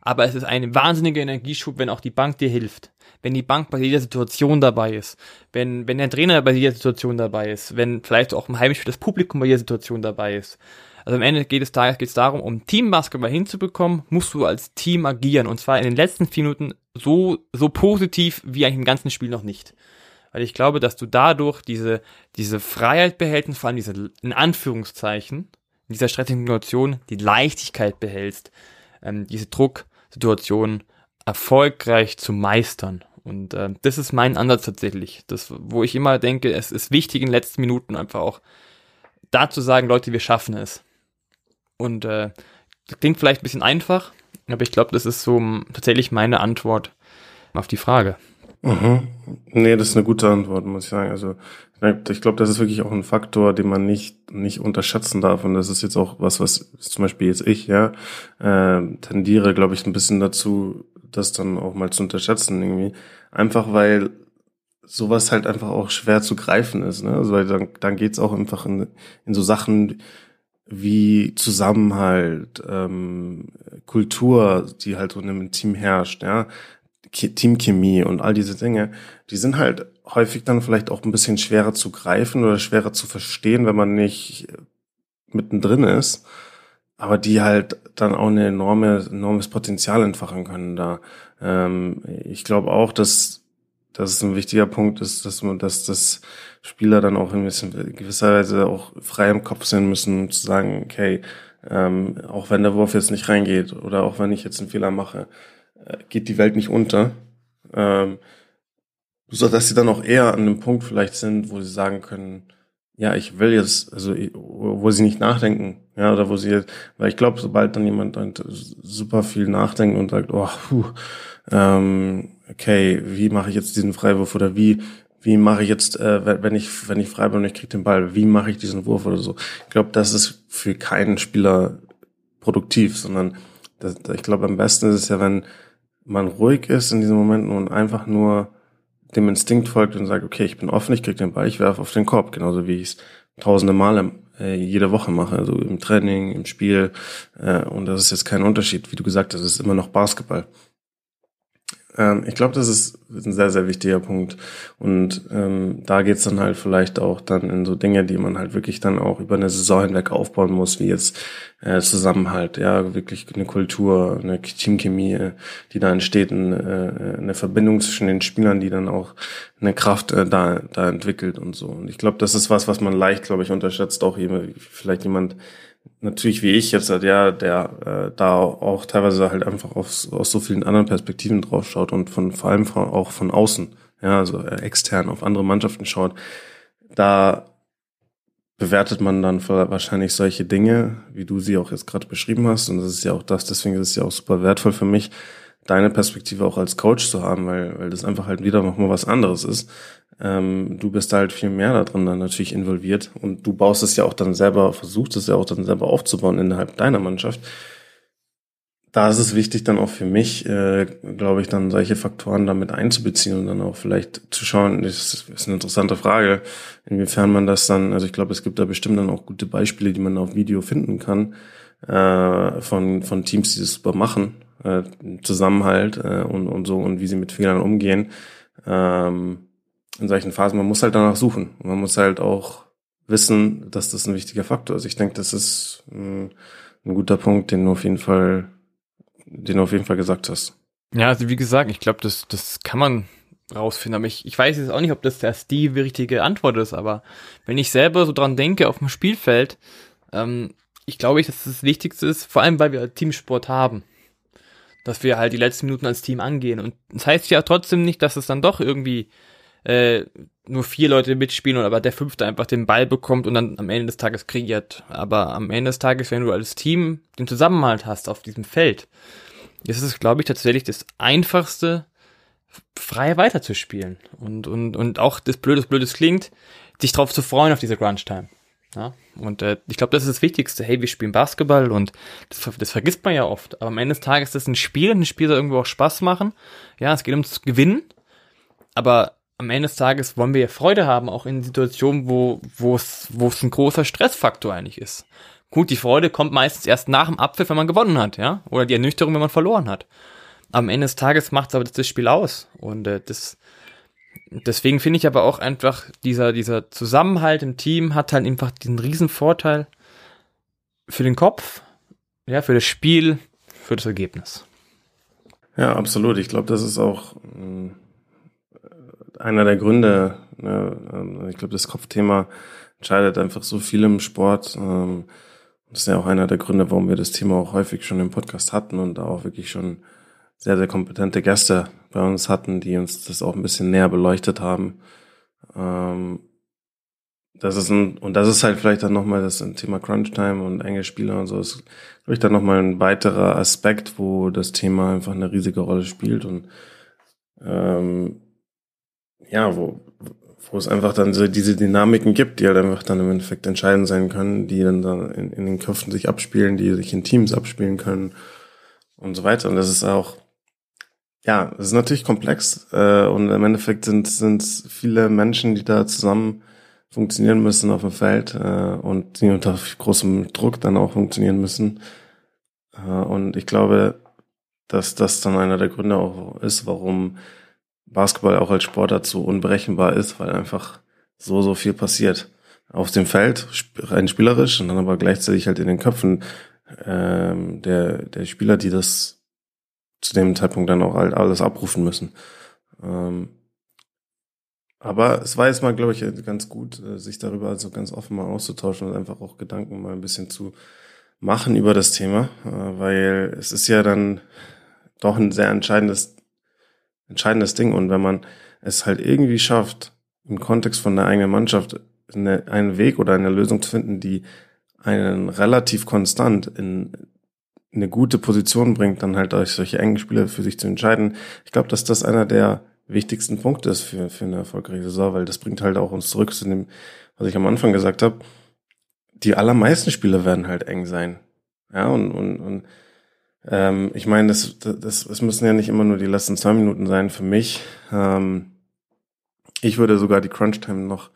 Aber es ist ein wahnsinniger Energieschub, wenn auch die Bank dir hilft wenn die Bank bei jeder Situation dabei ist, wenn, wenn der Trainer bei jeder Situation dabei ist, wenn vielleicht auch im Heimspiel das Publikum bei jeder Situation dabei ist. Also am Ende geht es, da, geht es darum, um Teambasketball hinzubekommen, musst du als Team agieren. Und zwar in den letzten vier Minuten so, so positiv wie eigentlich im ganzen Spiel noch nicht. Weil ich glaube, dass du dadurch diese, diese Freiheit behältst und vor allem diese, in Anführungszeichen, in dieser stressigen Situation die Leichtigkeit behältst, ähm, diese Drucksituation erfolgreich zu meistern. Und äh, das ist mein Ansatz tatsächlich. Das, wo ich immer denke, es ist wichtig in den letzten Minuten einfach auch da zu sagen, Leute, wir schaffen es. Und äh, das klingt vielleicht ein bisschen einfach, aber ich glaube, das ist so tatsächlich meine Antwort auf die Frage. Mhm. Nee, das ist eine gute Antwort, muss ich sagen. Also ich glaube, das ist wirklich auch ein Faktor, den man nicht nicht unterschätzen darf. Und das ist jetzt auch was, was zum Beispiel jetzt ich ja äh, tendiere, glaube ich, ein bisschen dazu, das dann auch mal zu unterschätzen irgendwie. Einfach weil sowas halt einfach auch schwer zu greifen ist. Ne? Also weil dann, dann geht's auch einfach in, in so Sachen wie Zusammenhalt, ähm, Kultur, die halt so in einem Team herrscht, ja, Teamchemie und all diese Dinge, die sind halt häufig dann vielleicht auch ein bisschen schwerer zu greifen oder schwerer zu verstehen, wenn man nicht mittendrin ist, aber die halt dann auch eine enorme, enormes Potenzial entfachen können da. Ähm, ich glaube auch, dass dass es ein wichtiger Punkt ist, dass man, dass das Spieler dann auch in gewisser Weise auch frei im Kopf sein müssen, um zu sagen, okay, ähm, auch wenn der Wurf jetzt nicht reingeht oder auch wenn ich jetzt einen Fehler mache, geht die Welt nicht unter. Ähm, so dass sie dann auch eher an einem Punkt vielleicht sind, wo sie sagen können, ja, ich will jetzt, also wo sie nicht nachdenken, ja, oder wo sie, weil ich glaube, sobald dann jemand dann super viel nachdenkt und sagt, oh, puh, ähm, okay, wie mache ich jetzt diesen Freiwurf oder wie wie mache ich jetzt, äh, wenn ich wenn ich frei bin und ich kriege den Ball, wie mache ich diesen Wurf oder so? Ich glaube, das ist für keinen Spieler produktiv, sondern das, ich glaube, am besten ist es ja, wenn man ruhig ist in diesen Momenten und einfach nur dem Instinkt folgt und sagt, okay, ich bin offen, ich krieg den Ball, ich werfe auf den Korb, genauso wie ich es tausende Male äh, jede Woche mache, also im Training, im Spiel. Äh, und das ist jetzt kein Unterschied, wie du gesagt hast, es ist immer noch Basketball. Ähm, ich glaube, das ist ein sehr, sehr wichtiger Punkt. Und ähm, da geht's dann halt vielleicht auch dann in so Dinge, die man halt wirklich dann auch über eine Saison hinweg aufbauen muss, wie jetzt äh, Zusammenhalt, ja, wirklich eine Kultur, eine Teamchemie, äh, die da entsteht, eine, äh, eine Verbindung zwischen den Spielern, die dann auch eine Kraft äh, da, da entwickelt und so. Und ich glaube, das ist was, was man leicht, glaube ich, unterschätzt, auch jemand, vielleicht jemand, natürlich wie ich jetzt, ja, der äh, da auch teilweise halt einfach aus, aus so vielen anderen Perspektiven drauf schaut und von vor allem von, auch von außen, ja, also äh, extern auf andere Mannschaften schaut, da bewertet man dann wahrscheinlich solche Dinge, wie du sie auch jetzt gerade beschrieben hast. Und das ist ja auch das, deswegen ist es ja auch super wertvoll für mich, deine Perspektive auch als Coach zu haben, weil, weil das einfach halt wieder nochmal was anderes ist. Ähm, du bist halt viel mehr da drin dann natürlich involviert und du baust es ja auch dann selber, versuchst es ja auch dann selber aufzubauen innerhalb deiner Mannschaft. Da ist es wichtig, dann auch für mich, äh, glaube ich, dann solche Faktoren damit einzubeziehen und dann auch vielleicht zu schauen, das ist eine interessante Frage, inwiefern man das dann, also ich glaube, es gibt da bestimmt dann auch gute Beispiele, die man auf Video finden kann, äh, von, von Teams, die das super machen, äh, Zusammenhalt äh, und, und so und wie sie mit Fehlern umgehen. Ähm, in solchen Phasen, man muss halt danach suchen. Man muss halt auch wissen, dass das ein wichtiger Faktor ist. Ich denke, das ist ein, ein guter Punkt, den du auf jeden Fall, den du auf jeden Fall gesagt hast. Ja, also wie gesagt, ich glaube, das, das kann man rausfinden. Aber ich, ich weiß jetzt auch nicht, ob das erst die richtige Antwort ist, aber wenn ich selber so dran denke auf dem Spielfeld, ähm, ich glaube, dass das Wichtigste ist, vor allem weil wir Teamsport haben, dass wir halt die letzten Minuten als Team angehen. Und das heißt ja trotzdem nicht, dass es dann doch irgendwie äh, nur vier Leute mitspielen, aber der fünfte einfach den Ball bekommt und dann am Ende des Tages kreiert. Aber am Ende des Tages, wenn du als Team den Zusammenhalt hast auf diesem Feld, ist es, glaube ich, tatsächlich das einfachste, frei weiterzuspielen. Und, und, und auch das Blödes, Blödes klingt, sich drauf zu freuen auf diese Crunch-Time. Ja, und äh, ich glaube, das ist das Wichtigste. Hey, wir spielen Basketball und das, das, vergisst man ja oft. Aber am Ende des Tages ist das ein Spiel und ein Spiel soll irgendwo auch Spaß machen. Ja, es geht ums Gewinnen. Aber am Ende des Tages wollen wir ja Freude haben, auch in Situationen, wo wo es wo es ein großer Stressfaktor eigentlich ist. Gut, die Freude kommt meistens erst nach dem Apfel, wenn man gewonnen hat, ja, oder die Ernüchterung, wenn man verloren hat. Am Ende des Tages macht aber das Spiel aus und äh, das deswegen finde ich aber auch einfach dieser dieser Zusammenhalt im Team hat halt einfach diesen riesen Vorteil für den Kopf, ja, für das Spiel, für das Ergebnis. Ja, absolut. Ich glaube, das ist auch mh einer der Gründe. Ne, ähm, ich glaube, das Kopfthema entscheidet einfach so viel im Sport. Ähm, das ist ja auch einer der Gründe, warum wir das Thema auch häufig schon im Podcast hatten und da auch wirklich schon sehr, sehr kompetente Gäste bei uns hatten, die uns das auch ein bisschen näher beleuchtet haben. Ähm, das ist ein, und das ist halt vielleicht dann nochmal das Thema Crunch-Time und enge Spieler und so, ist, glaube ich, dann nochmal ein weiterer Aspekt, wo das Thema einfach eine riesige Rolle spielt und ähm, ja, wo, wo es einfach dann so diese Dynamiken gibt, die halt einfach dann im Endeffekt entscheidend sein können, die dann, dann in, in den Köpfen sich abspielen, die sich in Teams abspielen können und so weiter. Und das ist auch, ja, es ist natürlich komplex äh, und im Endeffekt sind sind viele Menschen, die da zusammen funktionieren müssen auf dem Feld äh, und die unter großem Druck dann auch funktionieren müssen. Äh, und ich glaube, dass das dann einer der Gründe auch ist, warum Basketball auch als Sportart so unberechenbar ist, weil einfach so, so viel passiert. Auf dem Feld, rein spielerisch, und dann aber gleichzeitig halt in den Köpfen ähm, der, der Spieler, die das zu dem Zeitpunkt dann auch halt alles abrufen müssen. Ähm, aber es war jetzt mal, glaube ich, ganz gut, äh, sich darüber also ganz offen mal auszutauschen und einfach auch Gedanken mal ein bisschen zu machen über das Thema, äh, weil es ist ja dann doch ein sehr entscheidendes, entscheidendes Ding. Und wenn man es halt irgendwie schafft, im Kontext von der eigenen Mannschaft eine, einen Weg oder eine Lösung zu finden, die einen relativ konstant in eine gute Position bringt, dann halt durch solche engen Spiele für sich zu entscheiden. Ich glaube, dass das einer der wichtigsten Punkte ist für, für eine erfolgreiche Saison, weil das bringt halt auch uns zurück zu dem, was ich am Anfang gesagt habe. Die allermeisten Spiele werden halt eng sein. Ja, und, und, und ähm, ich meine, das, das, es müssen ja nicht immer nur die letzten zwei Minuten sein für mich. Ähm, ich würde sogar die Crunch-Time noch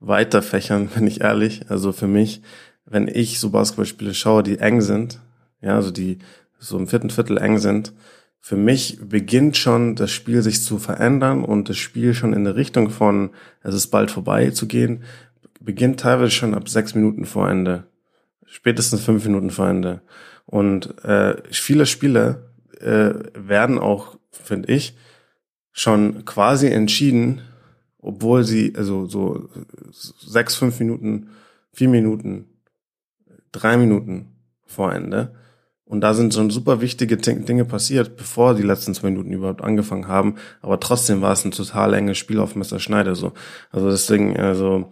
weiter fächern, wenn ich ehrlich. Also für mich, wenn ich so Basketballspiele schaue, die eng sind, ja, also die so im vierten Viertel eng sind, für mich beginnt schon das Spiel sich zu verändern und das Spiel schon in der Richtung von, es ist bald vorbei zu gehen, beginnt teilweise schon ab sechs Minuten vor Ende. Spätestens fünf Minuten vor Ende. Und äh, viele Spiele äh, werden auch, finde ich, schon quasi entschieden, obwohl sie, also so sechs, fünf Minuten, vier Minuten, drei Minuten vor Ende. Und da sind schon super wichtige Dinge passiert, bevor die letzten zwei Minuten überhaupt angefangen haben. Aber trotzdem war es ein total enges Spiel auf Mr. Schneider so. Also deswegen, also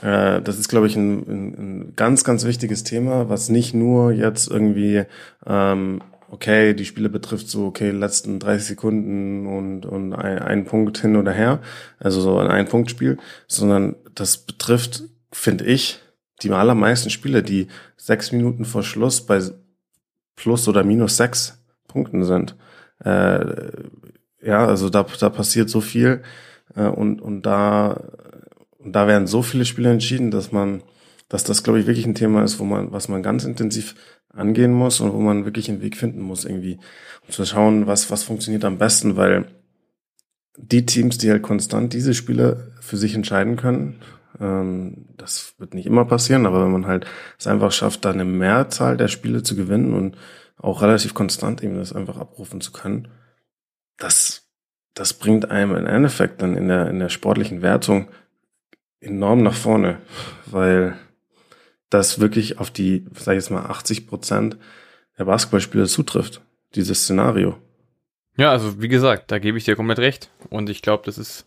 das ist, glaube ich, ein, ein, ein ganz, ganz wichtiges Thema, was nicht nur jetzt irgendwie, ähm, okay, die Spiele betrifft so, okay, letzten 30 Sekunden und, und ein, ein Punkt hin oder her, also so ein Ein-Punkt-Spiel, sondern das betrifft, finde ich, die allermeisten Spiele, die sechs Minuten vor Schluss bei plus oder minus sechs Punkten sind. Äh, ja, also da, da passiert so viel äh, und, und da und da werden so viele Spiele entschieden, dass man, dass das, glaube ich, wirklich ein Thema ist, wo man, was man ganz intensiv angehen muss und wo man wirklich einen Weg finden muss, irgendwie, um zu schauen, was, was funktioniert am besten, weil die Teams, die halt konstant diese Spiele für sich entscheiden können, ähm, das wird nicht immer passieren, aber wenn man halt es einfach schafft, da eine Mehrzahl der Spiele zu gewinnen und auch relativ konstant eben das einfach abrufen zu können, das, das bringt einem im Endeffekt dann in der, in der sportlichen Wertung enorm nach vorne, weil das wirklich auf die, sag ich jetzt mal, 80 Prozent der Basketballspieler zutrifft, dieses Szenario. Ja, also wie gesagt, da gebe ich dir komplett recht. Und ich glaube, das ist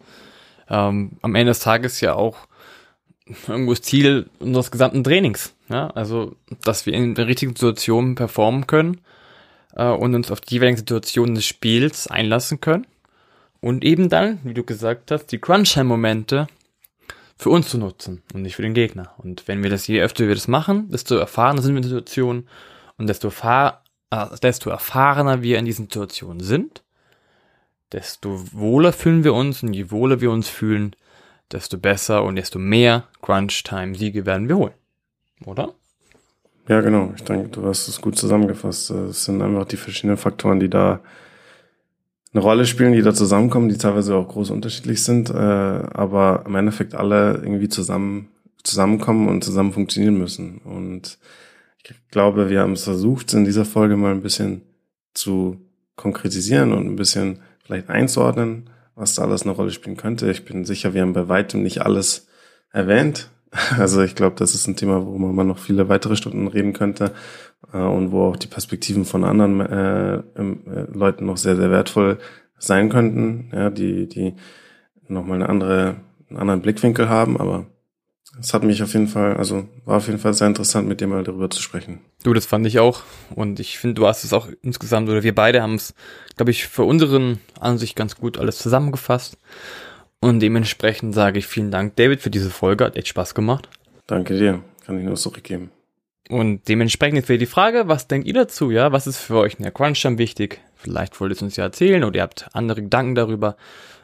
ähm, am Ende des Tages ja auch irgendwo das Ziel unseres gesamten Trainings. Ja? Also, dass wir in der richtigen Situation performen können äh, und uns auf die jeweiligen Situationen des Spiels einlassen können. Und eben dann, wie du gesagt hast, die Crunch-Time-Momente für uns zu nutzen und nicht für den Gegner. Und wenn wir das je öfter wir das machen, desto erfahrener sind wir in der Situation und desto, äh, desto erfahrener wir in diesen Situationen sind, desto wohler fühlen wir uns und je wohler wir uns fühlen, desto besser und desto mehr Crunch-Time-Siege werden wir holen. Oder? Ja, genau. Ich denke, du hast es gut zusammengefasst. Es sind einfach die verschiedenen Faktoren, die da eine Rolle spielen, die da zusammenkommen, die teilweise auch groß unterschiedlich sind, äh, aber im Endeffekt alle irgendwie zusammen zusammenkommen und zusammen funktionieren müssen. Und ich glaube, wir haben es versucht, in dieser Folge mal ein bisschen zu konkretisieren und ein bisschen vielleicht einzuordnen, was da alles eine Rolle spielen könnte. Ich bin sicher, wir haben bei weitem nicht alles erwähnt, Also ich glaube, das ist ein Thema, wo man noch viele weitere Stunden reden könnte äh, und wo auch die Perspektiven von anderen äh, äh, Leuten noch sehr, sehr wertvoll sein könnten, ja, die, die nochmal eine andere, einen anderen Blickwinkel haben, aber es hat mich auf jeden Fall, also war auf jeden Fall sehr interessant, mit dir mal darüber zu sprechen. Du, das fand ich auch. Und ich finde, du hast es auch insgesamt, oder wir beide haben es, glaube ich, für unseren Ansicht ganz gut alles zusammengefasst. Und dementsprechend sage ich vielen Dank, David, für diese Folge. Hat echt Spaß gemacht. Danke dir. Kann ich nur zurückgeben. Und dementsprechend jetzt wieder die Frage, was denkt ihr dazu, ja? Was ist für euch in der Crunch-Time wichtig? Vielleicht wollt ihr es uns ja erzählen oder ihr habt andere Gedanken darüber.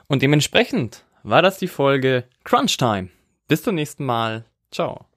Und dementsprechend war das die Folge Crunch Time. Bis zum nächsten Mal. Ciao.